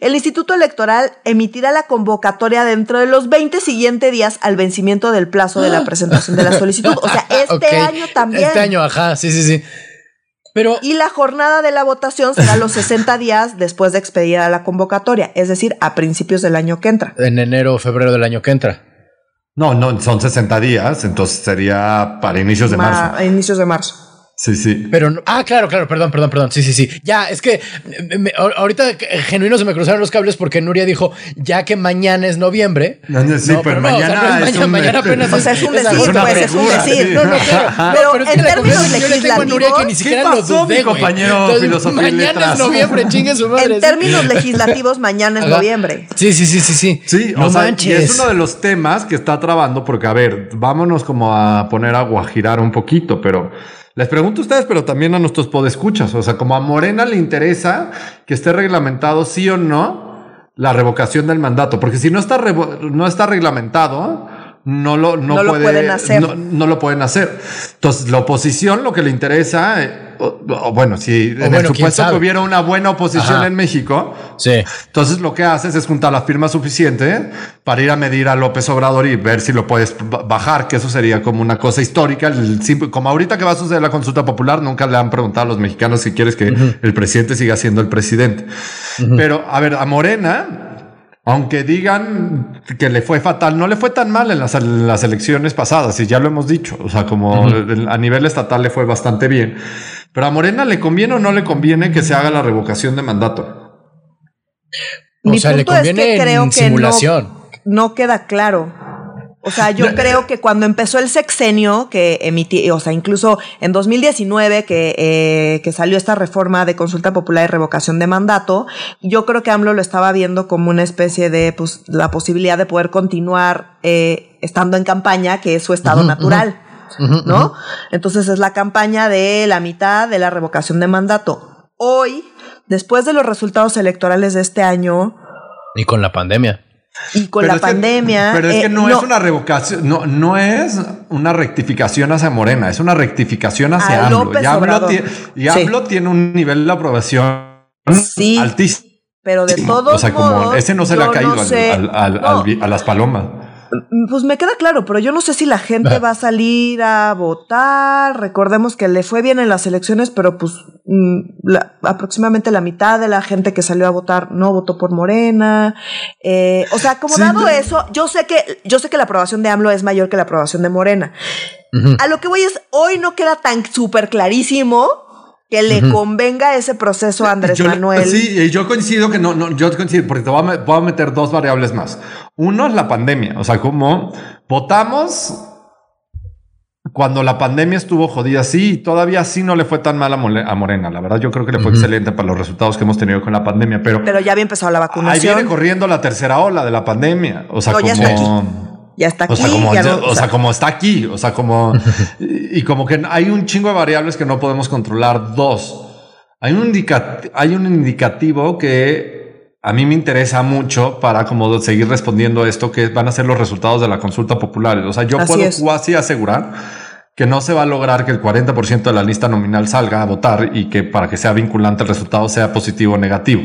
A: El Instituto Electoral emitirá la convocatoria dentro de los 20 siguientes días al vencimiento del plazo de la presentación de la solicitud. O sea, este año también.
B: Este año, ajá, sí, sí, sí
A: y la jornada de la votación será los 60 días después de expedida la convocatoria, es decir, a principios del año que entra.
B: En enero o febrero del año que entra.
C: No, no, son 60 días, entonces sería para inicios de marzo.
A: A inicios de marzo.
C: Sí, sí.
B: Pero, ah, claro, claro, perdón, perdón, perdón. Sí, sí, sí. Ya, es que ahorita genuino se me cruzaron los cables porque Nuria dijo, ya que mañana es noviembre.
C: sí, pero mañana, es un,
A: mañana apenas o sea, es un decir, pues es un decir. No, no, Pero, pero en términos legislativos. Nuria
C: que ni siquiera ¿Qué pasó, mi compañero filosofía
B: Mañana es noviembre, chingue su madre.
A: En términos legislativos, mañana es noviembre.
B: Sí, sí, sí, sí, sí.
C: Sí, no o sea, y es uno de los temas que está trabando porque, a ver, vámonos como a poner a guajirar un poquito, pero les pregunto a ustedes, pero también a nuestros podescuchas. O sea, como a Morena le interesa que esté reglamentado sí o no la revocación del mandato, porque si no está, no está reglamentado, no lo, no, puede, lo pueden hacer. No, lo pueden hacer. Entonces, la oposición lo que le interesa, eh, o, bueno, si en el supuesto que hubiera una buena oposición en México,
B: sí.
C: entonces lo que haces es juntar la firma suficiente para ir a medir a López Obrador y ver si lo puedes bajar, que eso sería como una cosa histórica. como ahorita que va a suceder la consulta popular, nunca le han preguntado a los mexicanos si quieres que el presidente siga siendo el presidente. Pero, a ver, a Morena, aunque digan que le fue fatal, no le fue tan mal en las, elecciones pasadas, y ya lo hemos dicho. O sea, como a nivel estatal le fue bastante bien. Pero a Morena le conviene o no le conviene que se haga la revocación de mandato.
B: o sea, le conviene creo simulación.
A: no, queda claro. O sea, yo creo que cuando empezó el sexenio, que emití, o sea, incluso en 2019 que, eh, que salió esta reforma de consulta popular y revocación de mandato, yo creo que AMLO lo estaba viendo como una especie de, pues, la posibilidad de poder continuar eh, estando en campaña, que es su estado natural, ¿no? Entonces es la campaña de la mitad de la revocación de mandato. Hoy, después de los resultados electorales de este año,
B: y con la pandemia.
A: Y con la pandemia.
C: pero es que eh, no, es una revocación, no, no es una rectificación hacia Morena, es una rectificación hacia AMLO. Y AMLO, tiene, un nivel de aprobación altísimo.
A: Pero de todos o sea, como
C: ese no se le ha caído a las palomas.
A: Pues me queda claro, pero yo no sé si la gente va a salir a votar. Recordemos que le fue bien en las elecciones, pero pues mm, aproximadamente la mitad de la gente que salió a votar no votó por Morena. Eh, o sea, como dado eso, yo sé que yo sé que la aprobación de AMLO es mayor que la aprobación de Morena. A lo que voy es, hoy no queda tan súper clarísimo que le convenga ese proceso a Andrés Manuel.
C: Sí, yo coincido que no, no, yo coincido, porque te voy a, meter dos variables más. Uno es la pandemia, o sea, como votamos cuando la pandemia estuvo jodida, sí, todavía sí no le fue tan mal a, Morena. La verdad, yo creo que le fue excelente para los resultados que hemos tenido con la pandemia, pero.
A: Pero ya había empezado la vacunación.
C: Ahí viene corriendo la tercera ola de la pandemia. O sea, como
A: ya está aquí.
C: O sea, como, o, sea, como está aquí, o sea, como, y, como que hay un chingo de variables que no podemos controlar. Dos, hay un, hay un indicativo que a mí me interesa mucho para como seguir respondiendo esto, que van a ser los resultados de la consulta popular. O sea, yo puedo casi asegurar que no se va a lograr que el 40% de la lista nominal salga a votar y que para que sea vinculante el resultado sea positivo o negativo.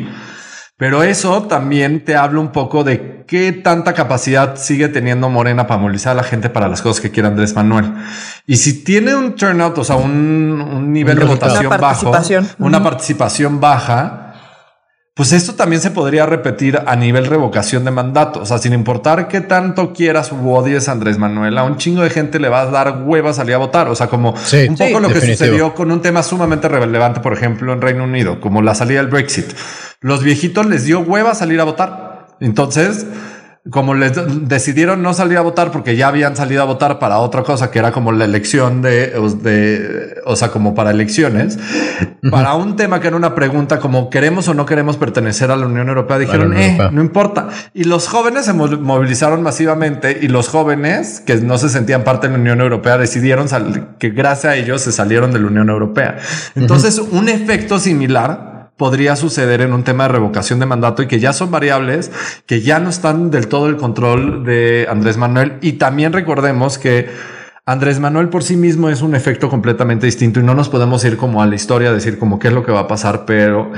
C: Pero eso también te habla un poco de qué tanta capacidad sigue teniendo Morena para movilizar a la gente para las cosas que quiere Andrés Manuel. Y si tiene un turnout, o sea, un, nivel de votación bajo, una participación baja, pues esto también se podría repetir a nivel revocación de mandato. O sea, sin importar qué tanto quieras o odies a Andrés Manuel, a un chingo de gente le va a dar hueva salir a votar. O sea, como un poco lo que sucedió con un tema sumamente relevante, por ejemplo, en Reino Unido, como la salida del Brexit. Los viejitos les dio hueva salir a votar. Entonces, como les decidieron no salir a votar porque ya habían salido a votar para otra cosa que era como la elección de, de o sea, como para elecciones, para un tema que era una pregunta como queremos o no queremos pertenecer a la Unión Europea, dijeron, eh, no importa. Y los jóvenes se movilizaron masivamente y los jóvenes que no se sentían parte de la Unión Europea decidieron que gracias a ellos se salieron de la Unión Europea. Entonces, un efecto similar podría suceder en un tema de revocación de mandato y que ya son variables que ya no están del todo el control de Andrés Manuel. Y también recordemos que Andrés Manuel por sí mismo es un efecto completamente distinto y no nos podemos ir como a la historia, decir como qué es lo que va a pasar, pero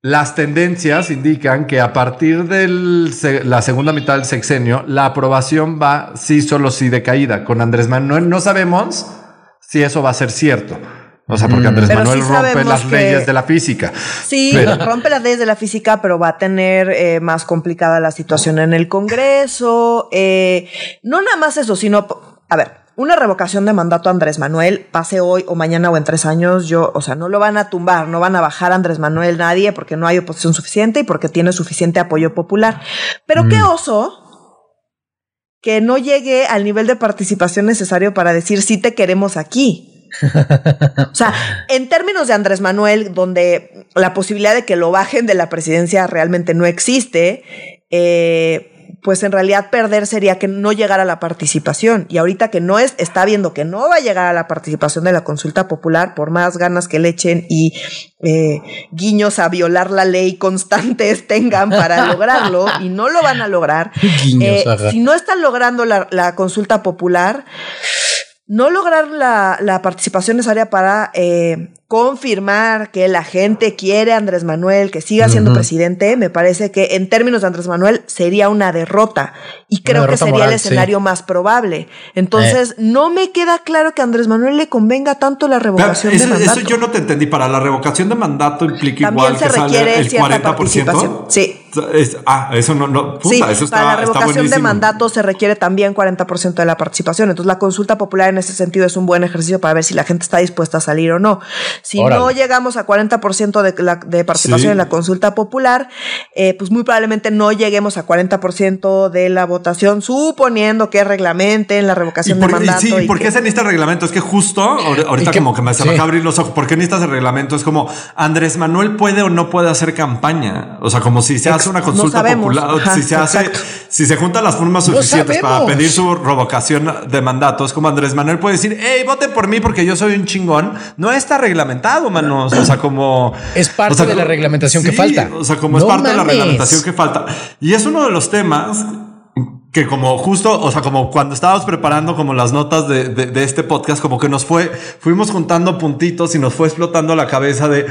C: las tendencias indican que a partir de la segunda mitad del sexenio, la aprobación va sí, solo sí de caída. Con Andrés Manuel no sabemos si eso va a ser cierto. O sea, porque Andrés Manuel rompe las leyes de la física.
A: Sí, rompe las leyes de la física, pero va a tener eh, más complicada la situación en el Congreso. Eh, no nada más eso, sino, a ver, una revocación de mandato a Andrés Manuel, pase hoy o mañana o en tres años, yo, o sea, no lo van a tumbar, no van a bajar a Andrés Manuel nadie porque no hay oposición suficiente y porque tiene suficiente apoyo popular. Pero qué mm. oso que no llegue al nivel de participación necesario para decir sí te queremos aquí o sea, en términos de Andrés Manuel, donde la posibilidad de que lo bajen de la presidencia realmente no existe, eh, pues en realidad perder sería que no llegara a la participación. Y ahorita que no es, está viendo que no va a llegar a la participación de la consulta popular, por más ganas que le echen y eh, guiños a violar la ley constantes tengan para lograrlo, y no lo van a lograr. Eh, si no están logrando la, la consulta popular, no lograr la, participación necesaria para eh, confirmar que la gente quiere a Andrés Manuel, que siga siendo presidente, me parece que en términos de Andrés Manuel sería una derrota y creo que sería el escenario más probable. Entonces, eh. no me queda claro que a Andrés Manuel le convenga tanto la revocación de mandato.
C: Eso yo no te entendí. Para la revocación de mandato implica igual que sale el 40%.
A: Sí.
C: Ah, eso no, no puta,
A: sí,
C: eso está,
A: para la revocación de mandato se requiere también 40% de la participación. Entonces, la consulta popular en ese sentido es un buen ejercicio para ver si la gente está dispuesta a salir o no. Si no llegamos a 40% de, la, de participación en la consulta popular, eh, pues muy probablemente no lleguemos a 40% de la votación, suponiendo que reglamenten la revocación de mandato.
C: Sí, ¿por qué se necesita el reglamento? Es que justo ahorita como que me se a abrir los ojos. ¿Por qué necesitas el reglamento? Es como Andrés Manuel puede o no puede hacer campaña. O sea, como si se hace una consulta popular, si se hace, si se juntan las formas suficientes para pedir su revocación de mandato, es como Andrés Manuel puede decir, hey, vote por mí porque yo soy un chingón. No está reglamentado, manos. O sea, como
B: es parte de la reglamentación que falta.
C: O sea, como es parte de la reglamentación que falta. Y es uno de los temas que como justo, o sea, como cuando estábamos preparando como las notas de, de, este podcast, como que nos fue, fuimos juntando puntitos y nos fue explotando la cabeza de,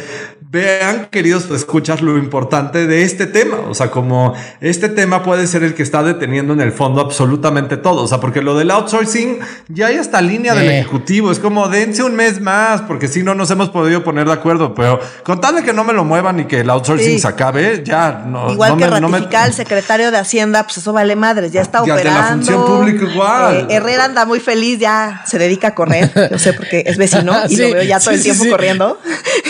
C: vean, queridos escuchas, lo importante de este tema. O sea, como este tema puede ser el que está deteniendo en el fondo absolutamente todo. O sea, porque lo del outsourcing ya hay hasta línea del eh. ejecutivo. Es como dense un mes más, porque si no nos hemos podido poner de acuerdo. Pero con tal de que no me lo muevan y que el outsourcing se acabe, ya no.
A: Igual que ratificar el secretario de Hacienda, pues eso vale madres, ya está operando.
C: la función pública igual.
A: Eh, Herrera anda muy feliz, ya se dedica a correr. No sé porque es vecino y lo veo ya todo el tiempo corriendo.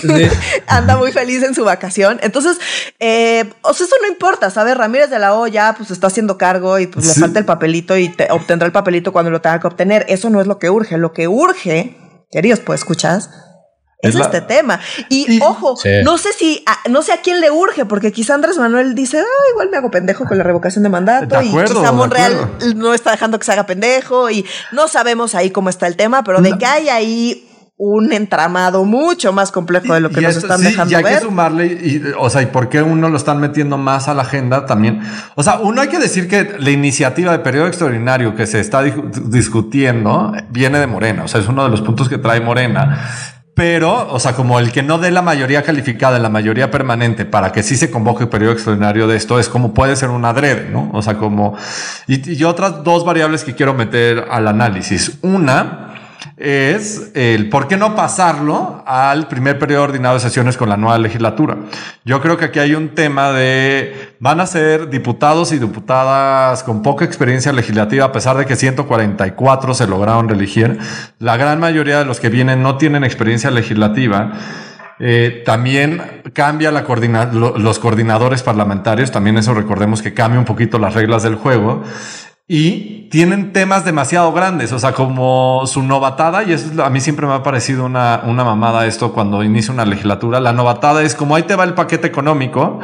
A: anda muy feliz en su vacación. Entonces, eh, o sea, eso no importa, ¿sabes? Ramírez de la O ya pues está haciendo cargo y pues le falta el papelito y obtendrá el papelito cuando lo tenga que obtener. Eso no es lo que urge. Lo que urge, queridos, pues escuchas, es, este tema. Y, ojo, no sé si, no sé a quién le urge, porque quizá Andrés Manuel dice, ah, igual me hago pendejo con la revocación de mandato. y quizá Monreal no está dejando que se haga pendejo. Y no sabemos ahí cómo está el tema, pero de que hay ahí un entramado mucho más complejo de lo que nos están dejando ver.
C: Y hay que sumarle, y, o sea, y por qué uno lo están metiendo más a la agenda también. O sea, uno hay que decir que la iniciativa de periodo extraordinario que se está discutiendo viene de Morena. O sea, es uno de los puntos que trae Morena. Pero, o sea, como el que no dé la mayoría calificada, la mayoría permanente para que sí se convoque el periodo extraordinario de esto es como puede ser un adrede, ¿no? O sea, como, y, y otras dos variables que quiero meter al análisis. Una, es el por qué no pasarlo al primer periodo ordinario de sesiones con la nueva legislatura. Yo creo que aquí hay un tema de van a ser diputados y diputadas con poca experiencia legislativa, a pesar de que 144 se lograron reelegir. La gran mayoría de los que vienen no tienen experiencia legislativa. Eh, también cambia la los coordinadores parlamentarios, también eso recordemos que cambia un poquito las reglas del juego y tienen temas demasiado grandes, o sea, como su novatada, y eso a mí siempre me ha parecido una, una mamada esto cuando inicia una legislatura, la novatada es como ahí te va el paquete económico,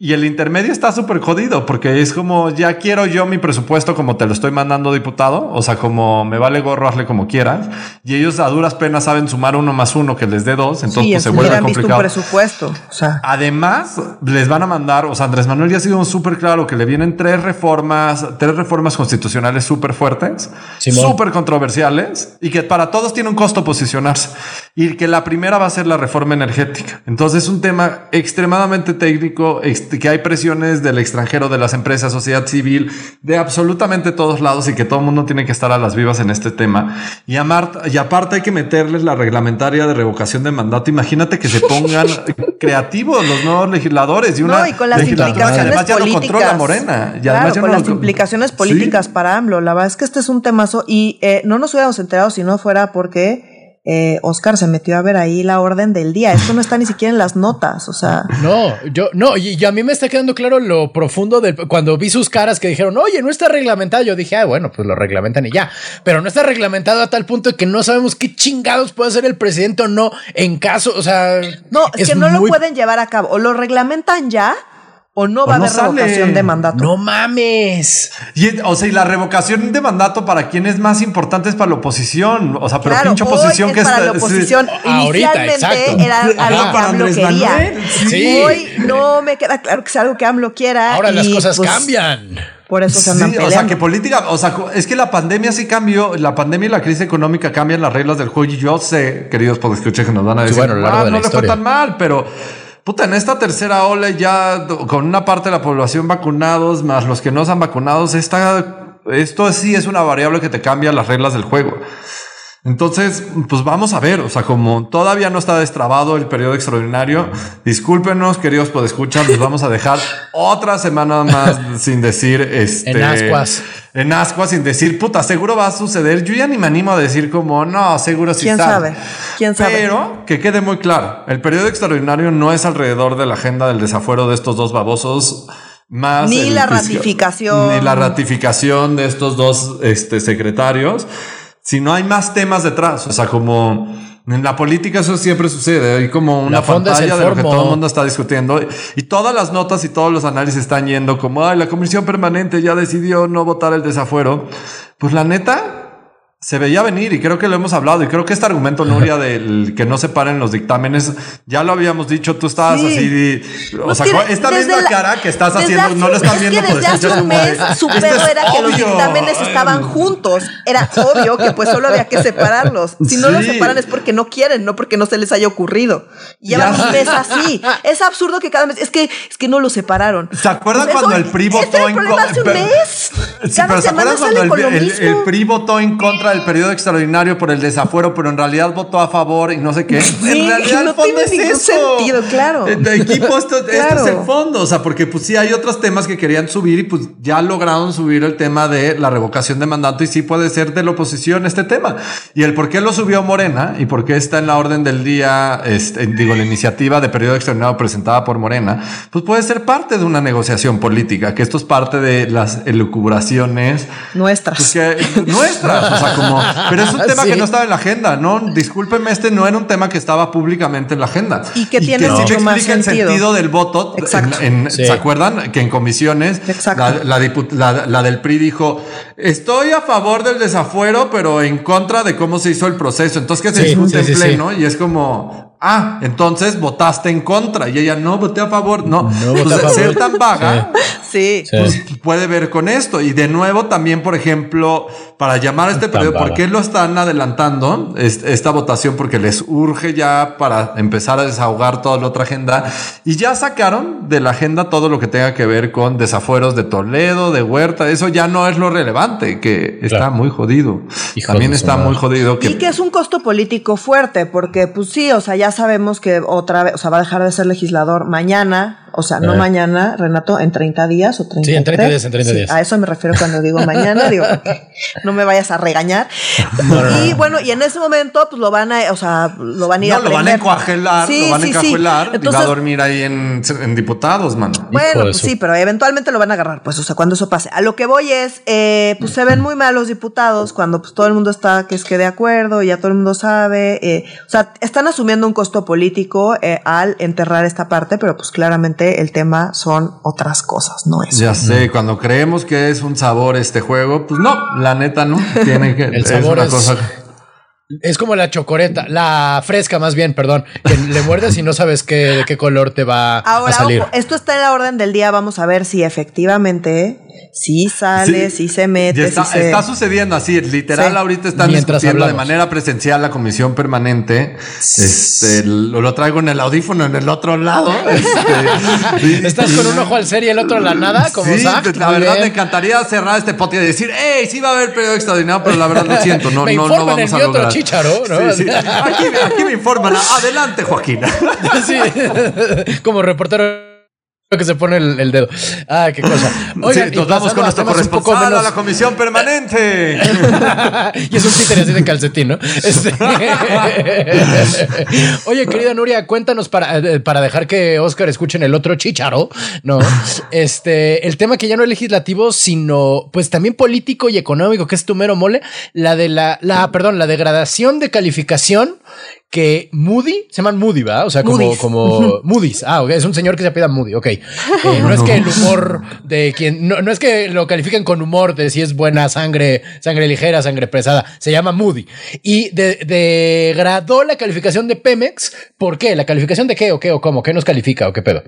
C: y el intermedio está súper jodido porque es como ya quiero yo mi presupuesto como te lo estoy mandando diputado, o sea, como me vale gorro, hazle como quieras. Y ellos a duras penas saben sumar uno más uno que les dé dos, entonces pues, se vuelve complicado. un
A: presupuesto. O sea.
C: Además, les van a mandar, o sea, Andrés Manuel ya ha sido súper claro que le vienen tres reformas, tres reformas constitucionales súper fuertes, súper controversiales y que para todos tiene un costo posicionarse. Y que la primera va a ser la reforma energética. Entonces es un tema extremadamente técnico, que hay presiones del extranjero, de las empresas, sociedad civil, de absolutamente todos lados y que todo el mundo tiene que estar a las vivas en este tema. Y, y aparte hay que meterles la reglamentaria de revocación de mandato. Imagínate que se pongan creativos los nuevos legisladores y una
A: no, y con las implicaciones políticas. Morena. Y claro, con las implicaciones políticas para AMLO. La verdad es que este es un temazo y eh, no nos hubiéramos enterado si no fuera porque eh, Oscar se metió a ver ahí la orden del día. Esto no está ni siquiera en las notas, o sea.
B: No, yo no, y, a mí me está quedando claro lo profundo del cuando vi sus caras que dijeron, oye, no está reglamentado. Yo dije, ah, bueno, pues lo reglamentan y ya. Pero no está reglamentado a tal punto que no sabemos qué chingados puede hacer el presidente o no en caso, o sea.
A: No, es, que no lo pueden llevar a cabo. O lo reglamentan ya o no va a haber revocación de mandato.
B: No mames.
C: Y, o sea, y la revocación de mandato para quién es más importante es para la oposición. O sea, pero pinche oposición que es
A: para la oposición. Inicialmente era algo que AMLO quería. Sí. Hoy no me queda claro que es algo que AMLO quiera.
B: Ahora las cosas pues, cambian.
A: Por eso se andan sí,
C: O sea, que política, o sea, es que la pandemia sí cambió, la pandemia y la crisis económica cambian las reglas del juego. Y yo sé, queridos por escuchar que nos van a decir, bueno, ah, no le fue tan mal, pero Puta, en esta tercera ola ya con una parte de la población vacunados, más los que no han vacunados, esta, esto sí es una variable que te cambia las reglas del juego. Entonces, pues vamos a ver, o sea, como todavía no está destrabado el periodo extraordinario, discúlpenos, queridos escuchar, les vamos a dejar otra semana más sin decir este.
B: En ascuas.
C: En ascuas, sin decir, puta, seguro va a suceder. Yo ya ni me animo a decir como, no, seguro sí
A: ¿Quién sabe? ¿Quién sabe?
C: Pero que quede muy claro, el periodo extraordinario no es alrededor de la agenda del desafuero de estos dos babosos. Más
A: ni la ratificación.
C: Ni la ratificación de estos dos este, secretarios si no hay más temas detrás. O sea, como en la política eso siempre sucede. Hay como una pantalla de lo que todo el mundo está discutiendo y todas las notas y todos los análisis están yendo como, ay, la comisión permanente ya decidió no votar el desafuero. Pues la neta, se veía venir y creo que lo hemos hablado y creo que este argumento Nuria del que no se paren los dictámenes ya lo habíamos dicho tú estabas así o sea esta misma cara que estás haciendo no lo están viendo
A: que desde hace un mes su pedo era que los dictámenes estaban juntos era obvio que pues solo había que separarlos. Si no los separan es porque no quieren no porque no se les haya ocurrido. Llevan un mes así. Es absurdo que cada mes es que es que no los separaron.
C: ¿se acuerdan pues cuando el PRI votó en
A: contra hace un mes. Cada semana sale con lo mismo.
C: El PRI votó en contra del periodo extraordinario por el desafuero, pero en realidad votó a favor y no sé qué. en realidad
A: no tiene ningún sentido, claro.
C: De equipo, esto, es el fondo. O sea, porque pues sí hay otros temas que querían subir y pues ya lograron subir el tema de la revocación de mandato y sí puede ser de la oposición este tema. Y el por qué lo subió Morena y por qué está en la orden del día, este, digo, la iniciativa de periodo extraordinario presentada por Morena, pues puede ser parte de una negociación política, que esto es parte de las elucubraciones
A: nuestras.
C: Pues, nuestras. O sea, pero es un tema que no estaba en la agenda, ¿no? Discúlpeme, este no era un tema que estaba públicamente en la agenda.
A: Y que tiene mucho más sentido.
C: el sentido del voto. ¿Se acuerdan? Que en comisiones la, la, del PRI dijo, estoy a favor del desafuero, pero en contra de cómo se hizo el proceso. Entonces, que se discute en pleno y es como, ah, entonces votaste en contra y ella no voté a favor. No, no pues, ser tan vaga,
A: sí.
C: Pues, puede ver con esto. Y de nuevo, también, por ejemplo, para llamar a este periodo, ¿por qué lo están adelantando esta votación? Porque les urge ya para empezar a desahogar toda la otra agenda y ya sacaron de la agenda todo lo que tenga que ver con desafueros de Toledo, de Huerta. Eso ya no es lo relevante, que está muy jodido. también está muy jodido.
A: Que... Y que es un costo político fuerte, porque pues sí, o sea, ya sabemos que otra vez, o sea, va a dejar de ser legislador mañana o sea, no mañana, Renato, en 30 días o 30
B: Sí, en 30 días, en 30 días.
A: A eso me refiero cuando digo mañana, digo, no me vayas a regañar. y bueno, y en ese momento, pues lo van a, o sea, lo van a ir no, a
C: lo van a encuajelar, lo van a encajuelar y va a dormir ahí en, en diputados, mano.
A: Bueno, pues sí, pero eventualmente lo van a agarrar, pues, o sea, cuando eso pase. A lo que voy es, eh, pues se ven muy mal los diputados cuando pues todo el mundo está que es que de acuerdo, ya todo el mundo sabe, eh, o sea, están asumiendo un costo político eh, al enterrar esta parte, pero pues claramente el tema son otras cosas, no es.
C: Ya sé, cuando creemos que es un sabor este juego, pues no, la neta no. Tiene que
B: el sabor es, cosa... es como la chocoreta, la fresca más bien, perdón, que le muerdes y no sabes qué, de qué color te va a salir.
A: esto está en la orden del día, vamos a ver si efectivamente sí sale, sí, se mete.
C: Está, sucediendo así, literal, ahorita están discutiendo de manera presencial la comisión permanente. Este, lo, traigo en el audífono en el otro lado.
B: Este, Estás con un ojo al ser y el otro a la nada, como sí,
C: La verdad, me encantaría cerrar este podcast y decir, hey, sí va a haber periodo extraordinario, pero la verdad lo siento, no, no, no vamos a lograr.
B: Chicharo, ¿no?
C: Aquí, aquí me informan. Adelante, Joaquín.
B: sí, como reportero que se pone el, dedo. Ah, qué cosa.
C: Oigan, nos vamos con nuestro corresponsal a la comisión permanente.
B: y es un títere así de calcetín, ¿no? Este, Oye, querida Nuria, cuéntanos para, eh, para dejar que Oscar escuchen el otro chicharo, ¿no? Este, el tema que ya no es legislativo, sino pues también político y económico, que es tu mero mole, la de la, la, perdón, la degradación de calificación que Moody, se llaman Moody, ¿va? O sea, como, como Moody's. Ah, es un señor que se apela Moody, ok. Eh, no es que el humor de quien, no, no, es que lo califiquen con humor de si es buena sangre, sangre ligera, sangre pesada, se llama Moody. Y degradó la calificación de Pemex, ¿por qué? ¿La calificación de qué o qué o cómo? ¿Qué nos califica o qué pedo?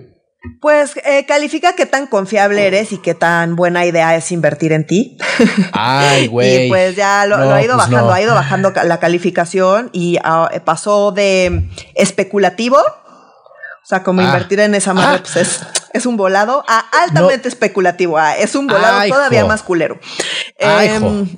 A: Pues eh, califica qué tan confiable eres y qué tan buena idea es invertir en ti.
B: Ay, güey.
A: y pues ya lo, ha ido pues bajando, ha ido bajando la calificación y ah, pasó de especulativo, o sea, como ah. invertir en esa madre, ah. pues es, un volado, a altamente especulativo, es un volado todavía más culero.
B: Ay, em,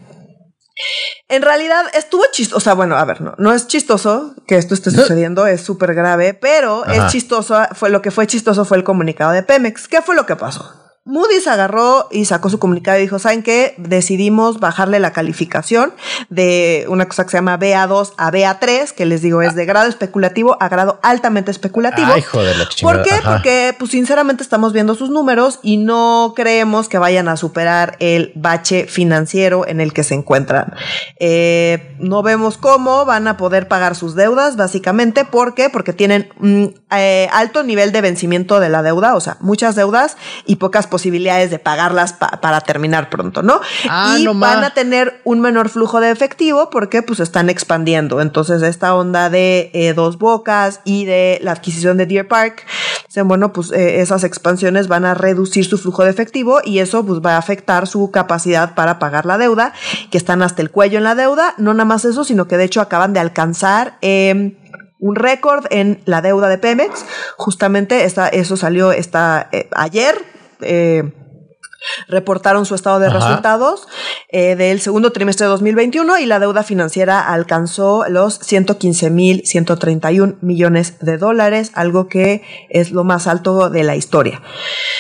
A: En realidad estuvo chistoso, o sea, bueno, a ver, no, no es chistoso que esto esté sucediendo, es súper grave, pero es chistoso, fue lo que fue chistoso fue el comunicado de Pemex. ¿Qué fue lo que pasó? Moody's agarró y sacó su comunicado y dijo, ¿saben qué? Decidimos bajarle la calificación de una cosa que se llama BA2 a BA3, que les digo es de grado especulativo a grado altamente especulativo.
B: Ay, joder, la
A: ¿Por qué? Porque, pues sinceramente estamos viendo sus números y no creemos que vayan a superar el bache financiero en el que se encuentran. Eh, no vemos cómo van a poder pagar sus deudas, básicamente. ¿Por qué? Porque tienen un eh, alto nivel de vencimiento de la deuda, o sea, muchas deudas y pocas posibilidades de pagarlas para terminar pronto, ¿no?
B: Ah,
A: y
B: no
A: van a tener un menor flujo de efectivo porque pues están expandiendo. Entonces esta onda de eh, dos bocas y de la adquisición de Deer Park, bueno, pues eh, esas expansiones van a reducir su flujo de efectivo y eso pues va a afectar su capacidad para pagar la deuda, que están hasta el cuello en la deuda. No nada más eso, sino que de hecho acaban de alcanzar... Eh, un récord en la deuda de Pemex. Justamente esta, eso salió esta, eh, ayer. Eh, reportaron su estado de resultados eh, del segundo trimestre de 2021 y la deuda financiera alcanzó los 115.131 millones de dólares, algo que es lo más alto de la historia.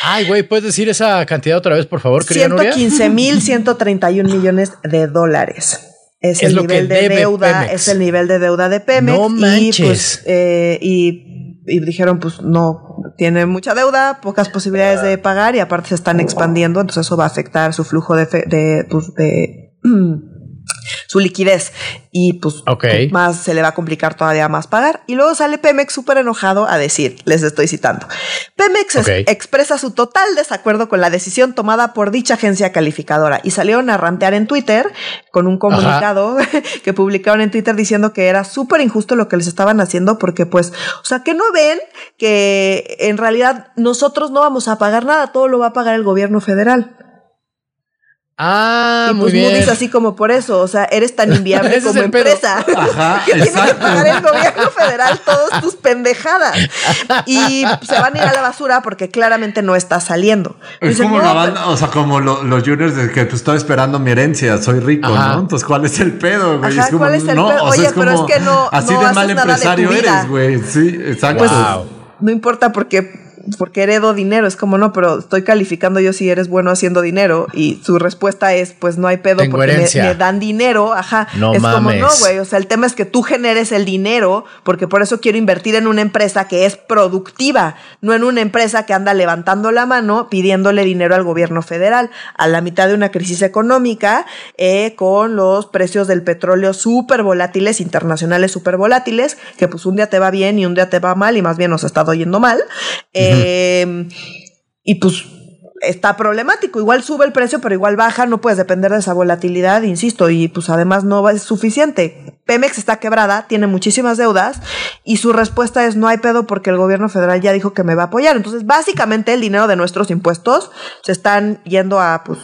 B: Ay, güey, ¿puedes decir esa cantidad otra vez, por favor, querida
A: 115.131 millones de dólares es, el nivel de deuda, es el nivel de deuda de Pemex.
B: No manches.
A: Y, pues, eh, y, y, dijeron, pues no, tiene mucha deuda, pocas posibilidades de pagar y aparte se están expandiendo, entonces eso va a afectar su flujo de, de, pues, de su liquidez. Y pues más se le va a complicar todavía más pagar. Y luego sale Pemex súper enojado a decir, les estoy citando, Pemex expresa su total desacuerdo con la decisión tomada por dicha agencia calificadora. Y salieron a rantear en Twitter con un comunicado que publicaron en Twitter diciendo que era súper injusto lo que les estaban haciendo porque pues, o sea, que no ven que en realidad nosotros no vamos a pagar nada, todo lo va a pagar el gobierno federal.
B: Ah,
A: y pues
B: muy bien.
A: Moody's así como por eso, o sea, eres tan inviable como empresa
C: Ajá,
A: que tiene que pagar el gobierno federal todas tus pendejadas. Y se van a ir a la basura porque claramente no está saliendo.
C: Es
A: Dicen,
C: como
A: no,
C: la banda, o sea, como lo- los juniors de que tú estás esperando mi herencia, soy rico,
B: Ajá.
C: ¿no? Entonces, ¿cuál es el pedo, güey?
A: Ajá,
C: como,
A: ¿cuál es el
C: no,
A: pedo?
C: o sea,
A: Oye, pero es que no-
C: Así
A: no
C: de
A: haces
C: mal
A: nada de tu
C: empresario
A: vida.
C: eres, güey. Sí, exacto.
A: Pues,
B: Wow.
A: no importa porque porque heredo dinero, es como no, pero estoy calificando yo si eres bueno haciendo dinero y su respuesta es pues no hay pedo
B: Tengo
A: porque me, dan dinero, ajá,
B: No
A: es como no, güey, o sea, el tema es que tú generes el dinero porque por eso quiero invertir en una empresa que es productiva, no en una empresa que anda levantando la mano pidiéndole dinero al gobierno federal. A la mitad de una crisis económica eh, con los precios del petróleo súper volátiles, internacionales súper volátiles, que pues un día te va bien y un día te va mal y más bien nos ha estado yendo mal. Eh, y pues está problemático. Igual sube el precio, pero igual baja, no puedes depender de esa volatilidad, insisto, y pues además no es suficiente. Pemex está quebrada, tiene muchísimas deudas y su respuesta es no hay pedo porque el gobierno federal ya dijo que me va a apoyar. Entonces, básicamente el dinero de nuestros impuestos se están yendo a pues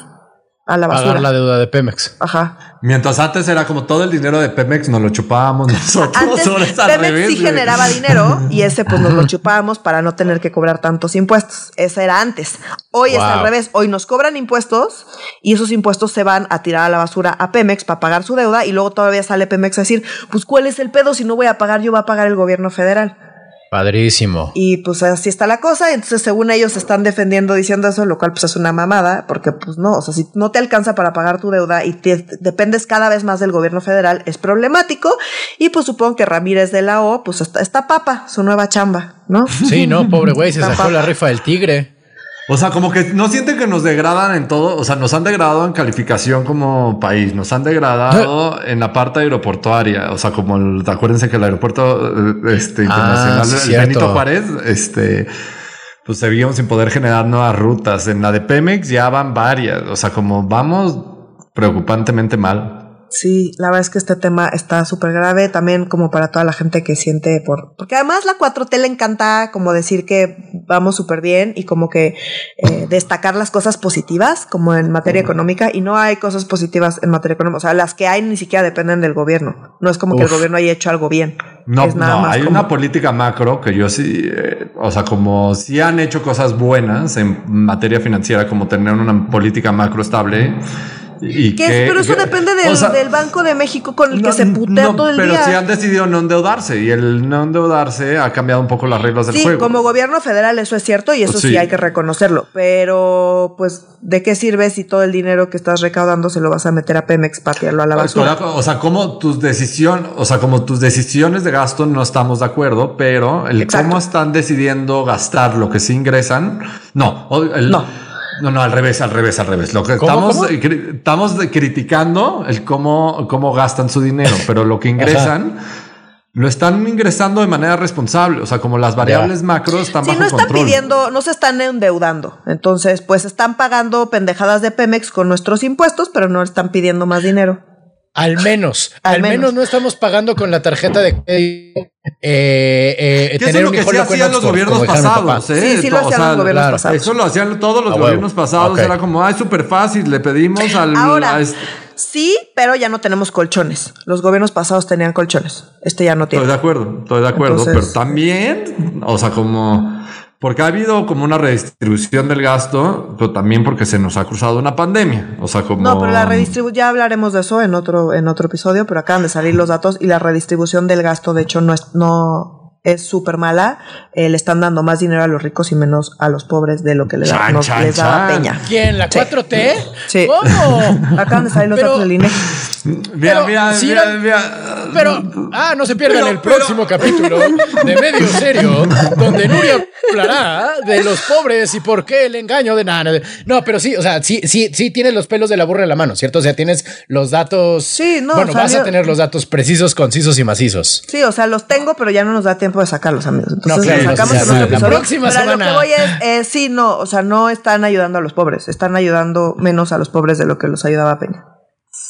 A: a la basura.
B: Pagar la deuda de Pemex.
A: Ajá.
C: Mientras antes era como todo el dinero de Pemex nos lo chupábamos nosotros.
A: Antes Pemex
C: revés,
A: sí
C: güey.
A: generaba dinero y ese pues nos lo chupábamos para no tener que cobrar tantos impuestos. Ese era antes. Hoy es al revés. Hoy nos cobran impuestos y esos impuestos se van a tirar a la basura a Pemex para pagar su deuda y luego todavía sale Pemex a decir, pues cuál es el pedo si no voy a pagar yo va a pagar el gobierno federal.
B: Padrísimo.
A: Y pues así está la cosa. Entonces, según ellos están defendiendo diciendo eso, lo cual pues es una mamada, porque pues no, o sea, si no te alcanza para pagar tu deuda y te- dependes cada vez más del gobierno federal, es problemático. Y pues supongo que Ramírez de la O, pues está, está papa, su nueva chamba, ¿no?
B: Sí, no, pobre güey, se
A: Está
B: sacó
A: papa.
B: la rifa del tigre.
C: O sea, como que no sienten que nos degradan en todo. O sea, nos han degradado en calificación como país. Nos han degradado en la parte aeroportuaria. O sea, como el- acuérdense que el aeropuerto eh, este, internacional
B: Ah, sí,
C: el. Benito Juárez, este, pues seguimos sin poder generar nuevas rutas. En la de Pemex ya van varias. O sea, como vamos preocupantemente mal.
A: Sí, la verdad es que este tema está súper grave también como para toda la gente que siente por... Porque además la 4T le encanta como decir que vamos súper bien y como que eh, destacar las cosas positivas como en materia económica y no hay cosas positivas en materia económica. O sea, las que hay ni siquiera dependen del gobierno. No es como que el gobierno haya hecho algo bien.
C: No,
A: es nada
C: no,
A: más
C: hay
A: como-
C: una política macro que yo sí, eh, o sea, como sí han hecho cosas buenas en materia financiera, como tener una política macro estable Y
A: ¿Qué?
C: que-
A: pero eso
C: que-
A: depende del,
C: o sea,
A: del Banco de México con el que se putea
C: no,
A: todo el
C: pero
A: día.
C: sí han decidido no endeudarse y el no endeudarse ha cambiado un poco las reglas del
A: Sí,
C: juego.
A: como gobierno federal eso es cierto y eso sí.
C: Sí.
A: hay que reconocerlo. Pero, pues, ¿de qué sirve si todo el dinero que estás recaudando se lo vas a meter a Pemex para tirarlo a la basura?
C: O sea, como tus decisiones, o sea, como tus decisiones de gasto no estamos de acuerdo, pero el
A: Exacto.
C: cómo están decidiendo gastar lo que sí ingresan, no, el-
A: No.
C: No, no, al revés, al revés, al revés. Lo que
B: ¿Cómo,
C: estamos,
B: cómo?
C: cri- estamos de- criticando el cómo, cómo gastan su dinero, pero lo que ingresan lo están ingresando de manera responsable. O sea, como las variables macro están
A: Sí,
C: bajo
A: no están
C: control.
A: pidiendo, no se están endeudando. Entonces, pues están pagando pendejadas de Pemex con nuestros impuestos, pero no están pidiendo más dinero.
B: Al menos,
A: Al
B: al, menos.
A: menos.
B: no estamos pagando con la tarjeta de crédito, eh, eh,
C: eso
B: tener
C: es lo
B: un
C: que sí hacían los gobiernos pasados. ¿eh?
A: Sí, sí lo
C: O
A: hacían
C: sea,
A: los gobiernos
B: claro,
A: pasados.
C: Eso lo hacían todos los
B: A huevo.
C: gobiernos pasados. Era como, ay, súper fácil. Le pedimos al.
A: Ahora,
C: a este-
A: sí, pero ya no tenemos colchones. Los gobiernos pasados tenían colchones. Este ya no
C: Estoy
A: tiene.
C: de acuerdo, estoy de acuerdo,
A: Entonces-
C: pero también, o sea, como, porque ha habido como una redistribución del gasto, pero también porque se nos ha cruzado una pandemia, o sea, como...
A: No, pero la redistribución, ya hablaremos de eso en otro, en otro episodio, pero acaban de salir los datos y la redistribución del gasto, de hecho, no es, no es súper mala. Eh, le están dando más dinero a los ricos y menos a los pobres de lo que les, da- nos-
C: chan,
A: les daba
C: chan.
A: Peña.
B: ¿Quién? ¿La
A: Sí.
B: 4T?
A: Sí.
B: ¿Cómo?
A: Acaban de salir los
B: Pero-
A: datos del INE.
C: Mira,
B: Pero
C: mira,
B: si
C: mira,
B: eran-
C: mira.
B: Pero, ah, no se pierdan
C: Pero-
B: el próximo capítulo de Medio Serio, donde Nuria hablará de los pobres y por qué el engaño de nada. No, pero sí, o sea, sí, sí, sí tienes los pelos de la burra en la mano, ¿cierto? O sea, tienes los datos.
A: Sí, no,
B: Bueno, vas a tener los datos precisos, concisos y macizos.
A: Sí, o sea, los tengo, pero ya no nos da tiempo de sacarlos, amigos. Entonces,
B: claro,
A: los sacamos
C: sí,
A: en otro
C: sí. La
A: episodio.
B: próxima
A: pero
B: semana.
A: Lo que voy es, eh, sí, no, o sea, no están ayudando a los pobres, están ayudando menos a los pobres de lo que los ayudaba Peña.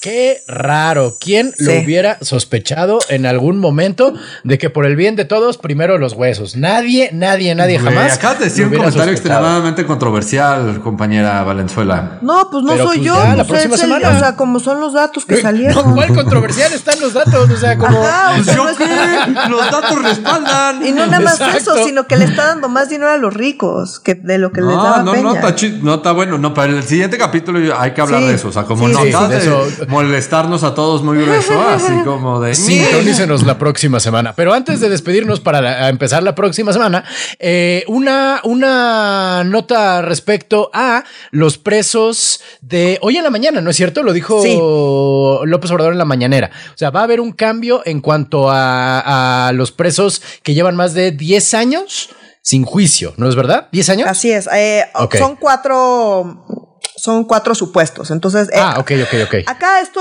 B: Qué raro. ¿Quién lo hubiera sospechado en algún momento de que por el bien de todos, primero los huesos? Nadie, nadie, nadie
C: Güey,
B: jamás.
C: Acabas de decir un comentario
B: sospechado.
C: extremadamente controversial, compañera Valenzuela.
A: No, pues no
B: Pero,
A: soy
B: pues,
A: yo.
B: ya, la
A: pues,
B: próxima
A: es el-
B: semana.
A: o sea, como son los datos que
B: No,
A: salieron.
B: ¿Cuál controversial están los datos? O sea, como.
A: Ajá, o
C: Pues
A: sea,
C: yo
A: no es-
C: qué, los datos respaldan.
A: Y no nada más
B: Exacto.
A: eso, sino que le está dando más dinero a los ricos que de lo que les
C: No,
A: daba
C: no,
A: Peña.
C: no, está no, está bueno. No, para el siguiente capítulo hay que hablar
A: Sí.
C: de eso. O sea, como
A: Sí,
C: no
A: sí,
C: acabas
B: de eso.
C: Molestarnos a todos muy grueso, así como de.
B: Sintonícenos la próxima semana. Pero antes de despedirnos para la- empezar la próxima semana, eh, una, una nota respecto a los presos de hoy en la mañana, ¿no es cierto? Lo dijo
A: Sí.
B: López Obrador en la mañanera. O sea, va a haber un cambio en cuanto a, a los presos que llevan más de 10 años sin juicio, ¿no es verdad? ¿10 años?
A: Así es. eh. Son cuatro. Son cuatro supuestos. Entonces, eh,
B: Ah, ok, ok, ok.
A: Acá esto,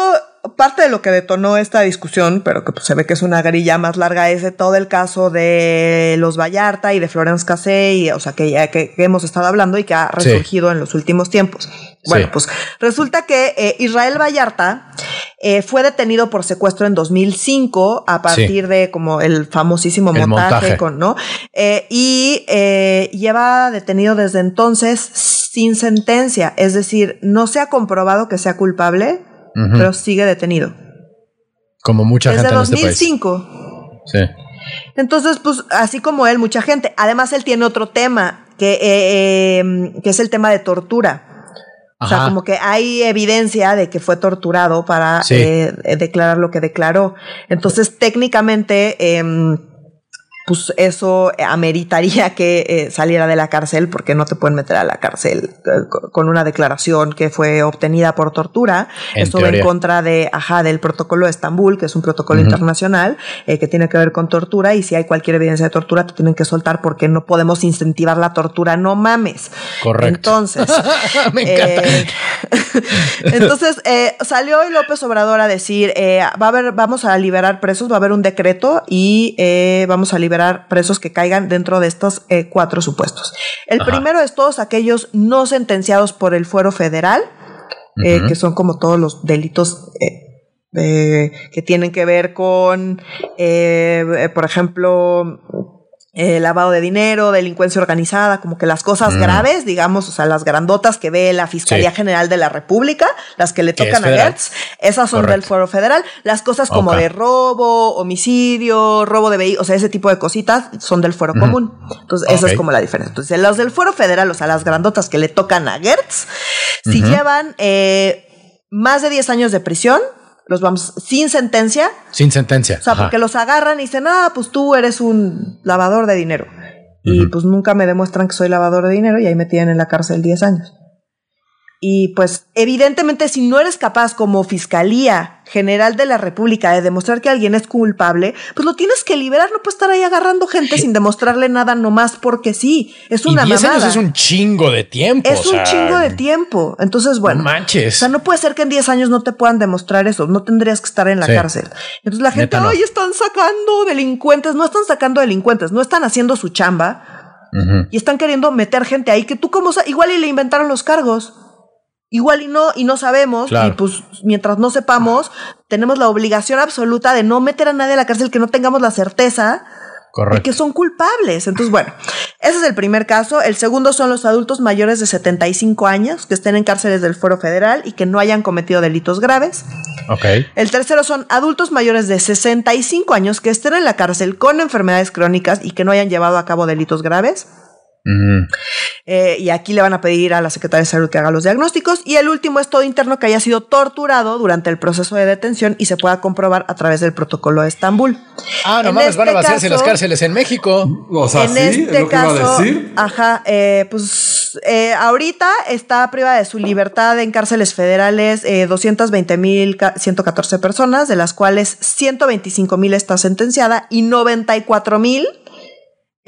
A: parte de lo que detonó esta discusión, pero que pues, se ve que es una grilla más larga, es de todo el caso de los Vallarta y de Florence Cassé, y, o sea, que, ya- que, que hemos estado hablando y que ha
B: Sí.
A: resurgido en los últimos tiempos. Bueno,
B: Sí.
A: pues resulta que eh, Israel Vallarta eh, fue detenido por secuestro en 2005 a partir de como el famosísimo
B: El
A: montaje,
B: montaje.
A: con, ¿no? Eh, y lleva detenido desde entonces sin sentencia, es decir, no se ha comprobado que sea culpable, Pero sigue detenido.
B: Como mucha
A: Desde
B: gente en este país.
A: 2005.
B: Sí.
A: Entonces, pues así como él, mucha gente. Además, él tiene otro tema, que, eh, eh, que es el tema de tortura. O sea, como que hay evidencia de que fue torturado para
B: Sí.
A: eh, eh, declarar lo que declaró. Entonces, técnicamente, em, pues eso ameritaría que eh, saliera de la cárcel, porque no te pueden meter a la cárcel eh, co- con una declaración que fue obtenida por tortura.
B: En
A: Eso va en contra de, ajá, del protocolo de Estambul, que es un protocolo internacional eh, que tiene que ver con tortura. Y si hay cualquier evidencia de tortura, te tienen que soltar porque no podemos incentivar la tortura. No mames.
B: Correcto.
A: Entonces,
B: Me encanta.
A: entonces eh, salió hoy López Obrador a decir, eh, va a haber, vamos a liberar presos, va a haber un decreto y eh, vamos a liberar presos que caigan dentro de estos eh, cuatro supuestos. El
B: Ajá.
A: primero es todos aquellos no sentenciados por el fuero federal, eh, que son como todos los delitos eh, que tienen que ver con, por ejemplo, eh, lavado de dinero, delincuencia organizada, como que las cosas
B: Mm.
A: graves, digamos, o sea, las grandotas que ve la Fiscalía
B: Sí.
A: General de la República, las que le tocan a. Gertz, esas son del fuero federal. Las cosas como de robo, homicidio, robo de vehículos, o sea, ese tipo de cositas son del fuero común. Entonces, esa es como la diferencia. Entonces, los del fuero federal, o sea, las grandotas que le tocan a Gertz, si llevan eh, más de 10 años de prisión, los vamos sin sentencia.
B: Sin sentencia.
A: O sea, porque los agarran y dicen, ah, pues tú eres un lavador de dinero. Y pues nunca me demuestran que soy lavador de dinero y ahí me tienen en la cárcel 10 años. Y pues evidentemente si no eres capaz como Fiscalía General de la República de demostrar que alguien es culpable, pues lo tienes que liberar, no puedes estar ahí agarrando gente sin demostrarle nada nomás porque sí, es una
B: y 10 años es un chingo de tiempo.
A: Es un chingo de tiempo. Entonces, bueno,
B: manches.
A: O sea, no puede ser que en 10 años no te puedan demostrar eso, no tendrías que estar en la cárcel. Entonces la gente, ay, están sacando delincuentes, no están sacando delincuentes, no están haciendo su chamba. Y están queriendo meter gente ahí que tú como igual y le inventaron los cargos. Igual y no, y no sabemos, y pues mientras no sepamos, tenemos la obligación absoluta de no meter a nadie a la cárcel que no tengamos la certeza de que son culpables. Entonces, bueno, ese es el primer caso. El segundo son los adultos mayores de 75 años que estén en cárceles del Foro Federal y que no hayan cometido delitos graves.
B: Ok.
A: El tercero son adultos mayores de 65 años que estén en la cárcel con enfermedades crónicas y que no hayan llevado a cabo delitos graves. Eh, y aquí le van a pedir a la Secretaría de Salud que haga los diagnósticos. Y el último es todo interno que haya sido torturado durante el proceso de detención y se pueda comprobar a través del protocolo de Estambul.
B: Ah, no mames, van a este vaciarse las cárceles en México.
C: O sea,
A: en este caso, ajá, eh, pues eh, ahorita está privada de su libertad en cárceles federales 220 mil 114 personas, de las cuales 125 mil está sentenciada y 94 mil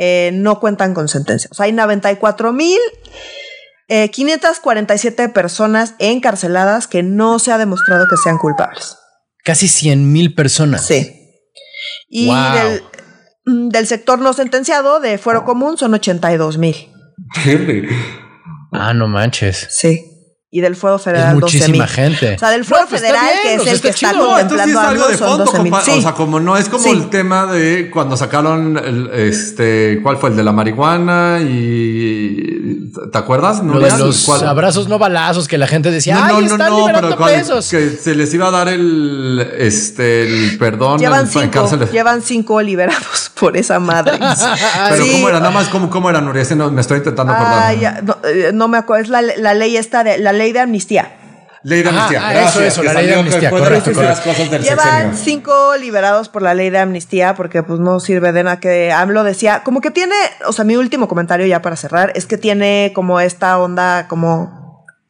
A: eh, no cuentan con sentencia. O sea, hay 94 mil 547 eh, personas encarceladas que no se ha demostrado que sean culpables.
B: Casi 100 mil personas.
A: Sí. Y del, mm, del, sector no sentenciado de fuero común son 82 mil.
B: ah, no manches.
A: Sí y del fuego federal
B: es muchísima gente.
A: O sea, del fuego pues, federal que es el que está contemplando algo de fondo,
C: O sea, como no es como el tema de cuando sacaron el, este, ¿cuál fue el de la marihuana y te acuerdas?
B: ¿No de los abrazos no balazos que la gente decía, no, no, no, pero
C: que se les iba a dar el este el perdón
A: llevan cinco, llevan cinco liberados por esa madre.
C: pero cómo era, nada más cómo, cómo era Nuria, me estoy intentando acordar.
A: Eh, no, me acuerdo, es la, la ley esta de la ley de amnistía.
C: Ley de amnistía.
B: Ah, eso, eso, la ley de amnistía. Correcto,
A: Llevan cinco liberados por la ley de amnistía porque pues no sirve de nada que AMLO decía, como que tiene, o sea, mi último comentario ya para cerrar, es que tiene como esta onda como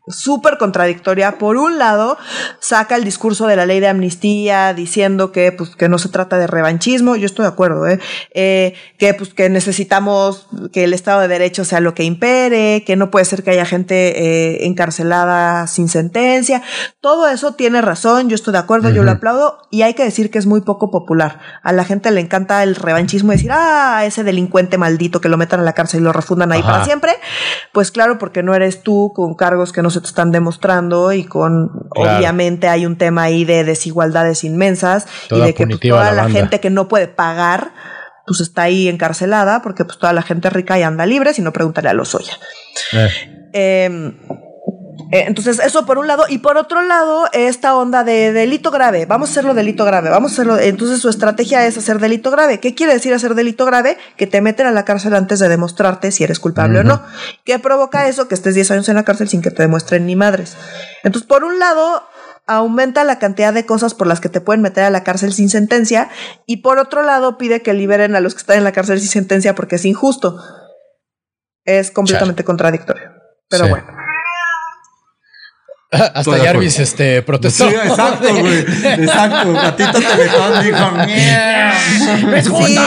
A: súper contradictoria. Por un lado, saca el discurso de la ley de amnistía diciendo que, pues, que no se trata de revanchismo. Yo estoy de acuerdo, ¿eh? eh que, pues, que necesitamos que el Estado de Derecho sea lo que impere, que no puede ser que haya gente eh, encarcelada sin sentencia. Todo eso tiene razón, yo estoy de acuerdo, yo lo aplaudo y hay que decir que es muy poco popular. A la gente le encanta el revanchismo y decir, ah, ese delincuente maldito que lo metan a la cárcel y lo refundan ahí para siempre. Pues claro, porque no eres tú con cargos que no se te están demostrando y con, obviamente hay un tema ahí de desigualdades inmensas y de que pues, toda la, gente que no puede pagar, pues está ahí encarcelada porque pues toda la gente rica y anda libre, si no pregúntale a los Oya. Eh. Em, eh, entonces, eso por un lado. Y por otro lado, esta onda de delito grave. Vamos a hacerlo delito grave. Vamos a hacerlo. Entonces, su estrategia es hacer delito grave. ¿Qué quiere decir hacer delito grave? Que te meten a la cárcel antes de demostrarte si eres culpable o no. ¿Qué provoca eso? Que estés 10 años en la cárcel sin que te demuestren ni madres. Entonces, por un lado, aumenta la cantidad de cosas por las que te pueden meter a la cárcel sin sentencia. Y por otro lado, pide que liberen a los que están en la cárcel sin sentencia porque es injusto. Es completamente contradictorio. Pero bueno.
B: Hasta Jarvis este, protestó.
C: Sí, exacto, güey. Exacto. Gatito Teletón dijo,
A: sí,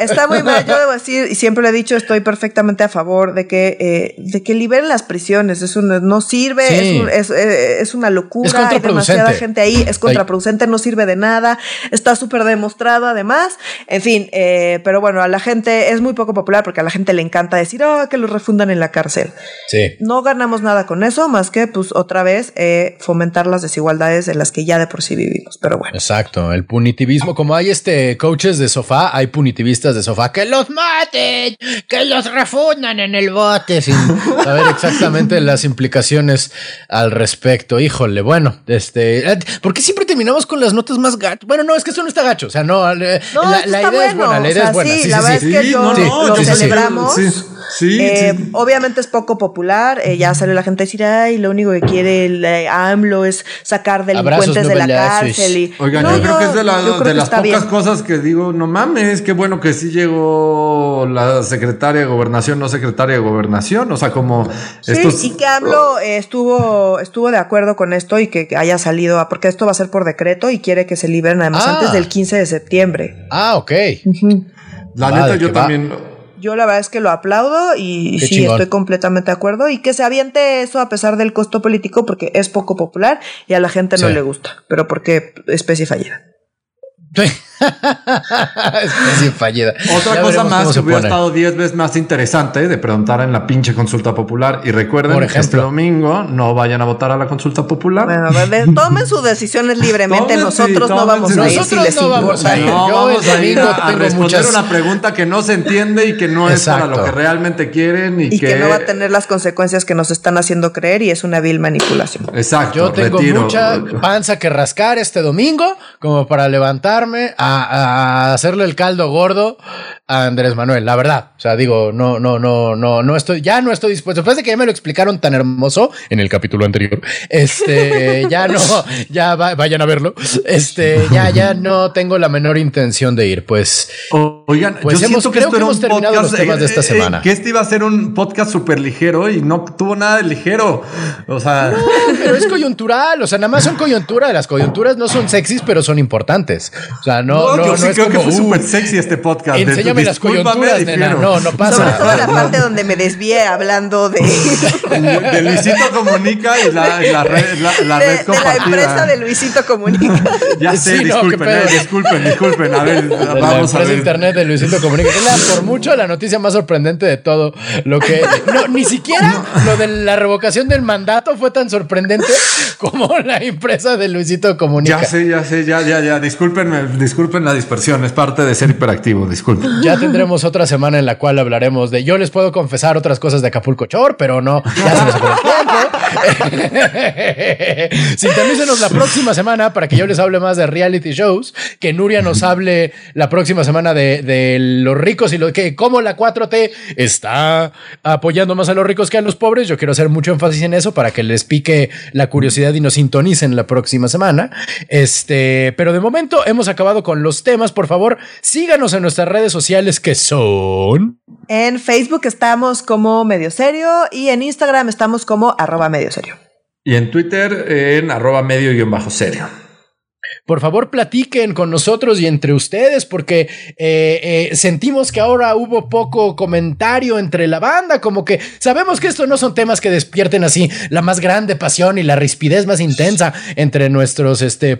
A: está muy mal. Yo debo decir, y siempre le he dicho, estoy perfectamente a favor de que, eh, de que liberen las prisiones. Es un, no sirve, es, eh, es, una locura. Hay demasiada gente ahí, es contraproducente, no sirve de nada. Está súper demostrado además. En fin, eh, pero bueno, a la gente es muy poco popular porque a la gente le encanta decir, oh, que los refundan en la cárcel.
B: Sí.
A: No ganamos nada con eso, más que, pues, otra vez eh, fomentar las desigualdades en las que ya de por sí vivimos. Pero bueno.
B: Exacto. El punitivismo, como hay este coaches de sofá, hay punitivistas de sofá que los maten, que los refundan en el bote sin saber exactamente las implicaciones al respecto. Híjole, bueno, este, eh, ¿por qué siempre terminamos con las notas más gachas? Bueno, no, es que eso no está gacho. O sea, no, eh, la, idea es buena, la idea es buena.
A: Sí, la verdad es que yo lo celebramos. Sí, Obviamente es poco popular. ya salió la gente a decir, ay, lo único que quiere del AMLO es sacar delincuentes de la cárcel. Y,
C: Oigan, yo, creo que es de, de las pocas cosas que digo, no mames, qué bueno que sí llegó la secretaria de gobernación, no secretaria de gobernación, o sea, como...
A: Sí, y que AMLO estuvo, estuvo de acuerdo con esto y que haya salido, porque esto va a ser por decreto y quiere que se liberen además ah. antes del 15 de septiembre.
B: Ah, ok.
C: La neta, yo también
A: yo la verdad es que lo aplaudo y sí, estoy completamente de acuerdo. Y que se aviente eso a pesar del costo político porque es poco popular y a la gente no le gusta, pero porque especie fallida.
B: Sí. fallida.
C: Otra cosa más que hubiera estado 10 veces más interesante de preguntar en la pinche consulta popular. Y recuerden que este domingo no vayan a votar a la consulta popular.
A: Bueno, tomen sus decisiones libremente. nosotros no vamos a ir si les no vamos a ir.
C: No Yo vamos a ir a, responder una pregunta que no se entiende y que no es para lo que realmente quieren. Y,
A: que... no va a tener las consecuencias que nos están haciendo creer y es una vil manipulación.
C: Exacto.
B: Yo tengo mucha panza que rascar este domingo como para levantarme a a, hacerle el caldo gordo a Andrés Manuel, la verdad. O sea, digo, no, no, no, no, no estoy, ya no estoy dispuesto. Después de que ya me lo explicaron tan hermoso en el capítulo anterior, este, ya no, ya vayan a verlo. Este, ya, ya no tengo la menor intención de ir. Pues,
C: oigan,
B: pues hemos, creo que hemos terminado los temas de esta eh, eh, semana.
C: que este iba a ser un podcast súper ligero y no tuvo nada de ligero. O sea,
B: no, pero es coyuntural. O sea, nada más son coyuntura. Las coyunturas no son sexys, pero son importantes. O sea, no, no, no,
C: sí creo que fue súper sexy este podcast.
B: Enséñame las coyunturas, nena. No, no pasa.
A: Sobre todo la parte donde me desvié hablando de...
C: de Luisito Comunica y la, la red, la, red de, compartida.
A: De la empresa de Luisito Comunica.
C: ya sé, disculpen, eh, disculpen, disculpen. A ver, vamos a ver.
B: internet de Luisito Comunica. Es la, por mucho la noticia más sorprendente de todo. Lo que... No, ni siquiera lo de la revocación del mandato fue tan sorprendente como la empresa de Luisito Comunica.
C: Ya sé, ya sé, ya, ya, ya. Discúlpenme, disculpen la dispersión. Es parte de ser hiperactivo, disculpen.
B: Ya tendremos otra semana en la cual hablaremos de. Yo les puedo confesar otras cosas de Acapulco Chor, pero no. Ya se nos tiempo. Sintonícenos la próxima semana para que yo les hable más de reality shows. Que Nuria nos hable la próxima semana de, de los ricos y lo que, cómo la 4T está apoyando más a los ricos que a los pobres. Yo quiero hacer mucho énfasis en eso para que les pique la curiosidad y nos sintonicen la próxima semana. Este, pero de momento hemos acabado con los temas. Por favor, síganos en nuestras redes sociales que son.
A: En Facebook estamos como Medio Serio y en Instagram estamos como arroba Medio Serio.
C: Y en Twitter en arroba medio guion bajo serio
B: por favor platiquen con nosotros y entre ustedes, porque eh, eh, sentimos que ahora hubo poco comentario entre la banda, como que sabemos que estos no son temas que despierten así la más grande pasión y la rispidez más intensa entre nuestros este,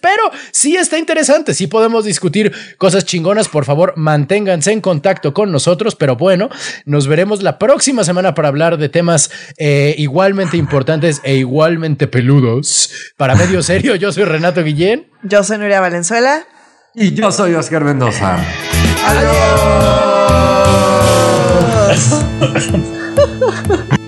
B: pero sí está interesante, sí podemos discutir cosas chingonas, por favor manténganse en contacto con nosotros, pero bueno, nos veremos la próxima semana para hablar de temas eh, igualmente importantes e igualmente peludos. Para medio serio, yo soy Renato Guillén.
A: Yo soy Nuria Valenzuela.
C: Y yo soy Oscar Mendoza.
A: Adiós.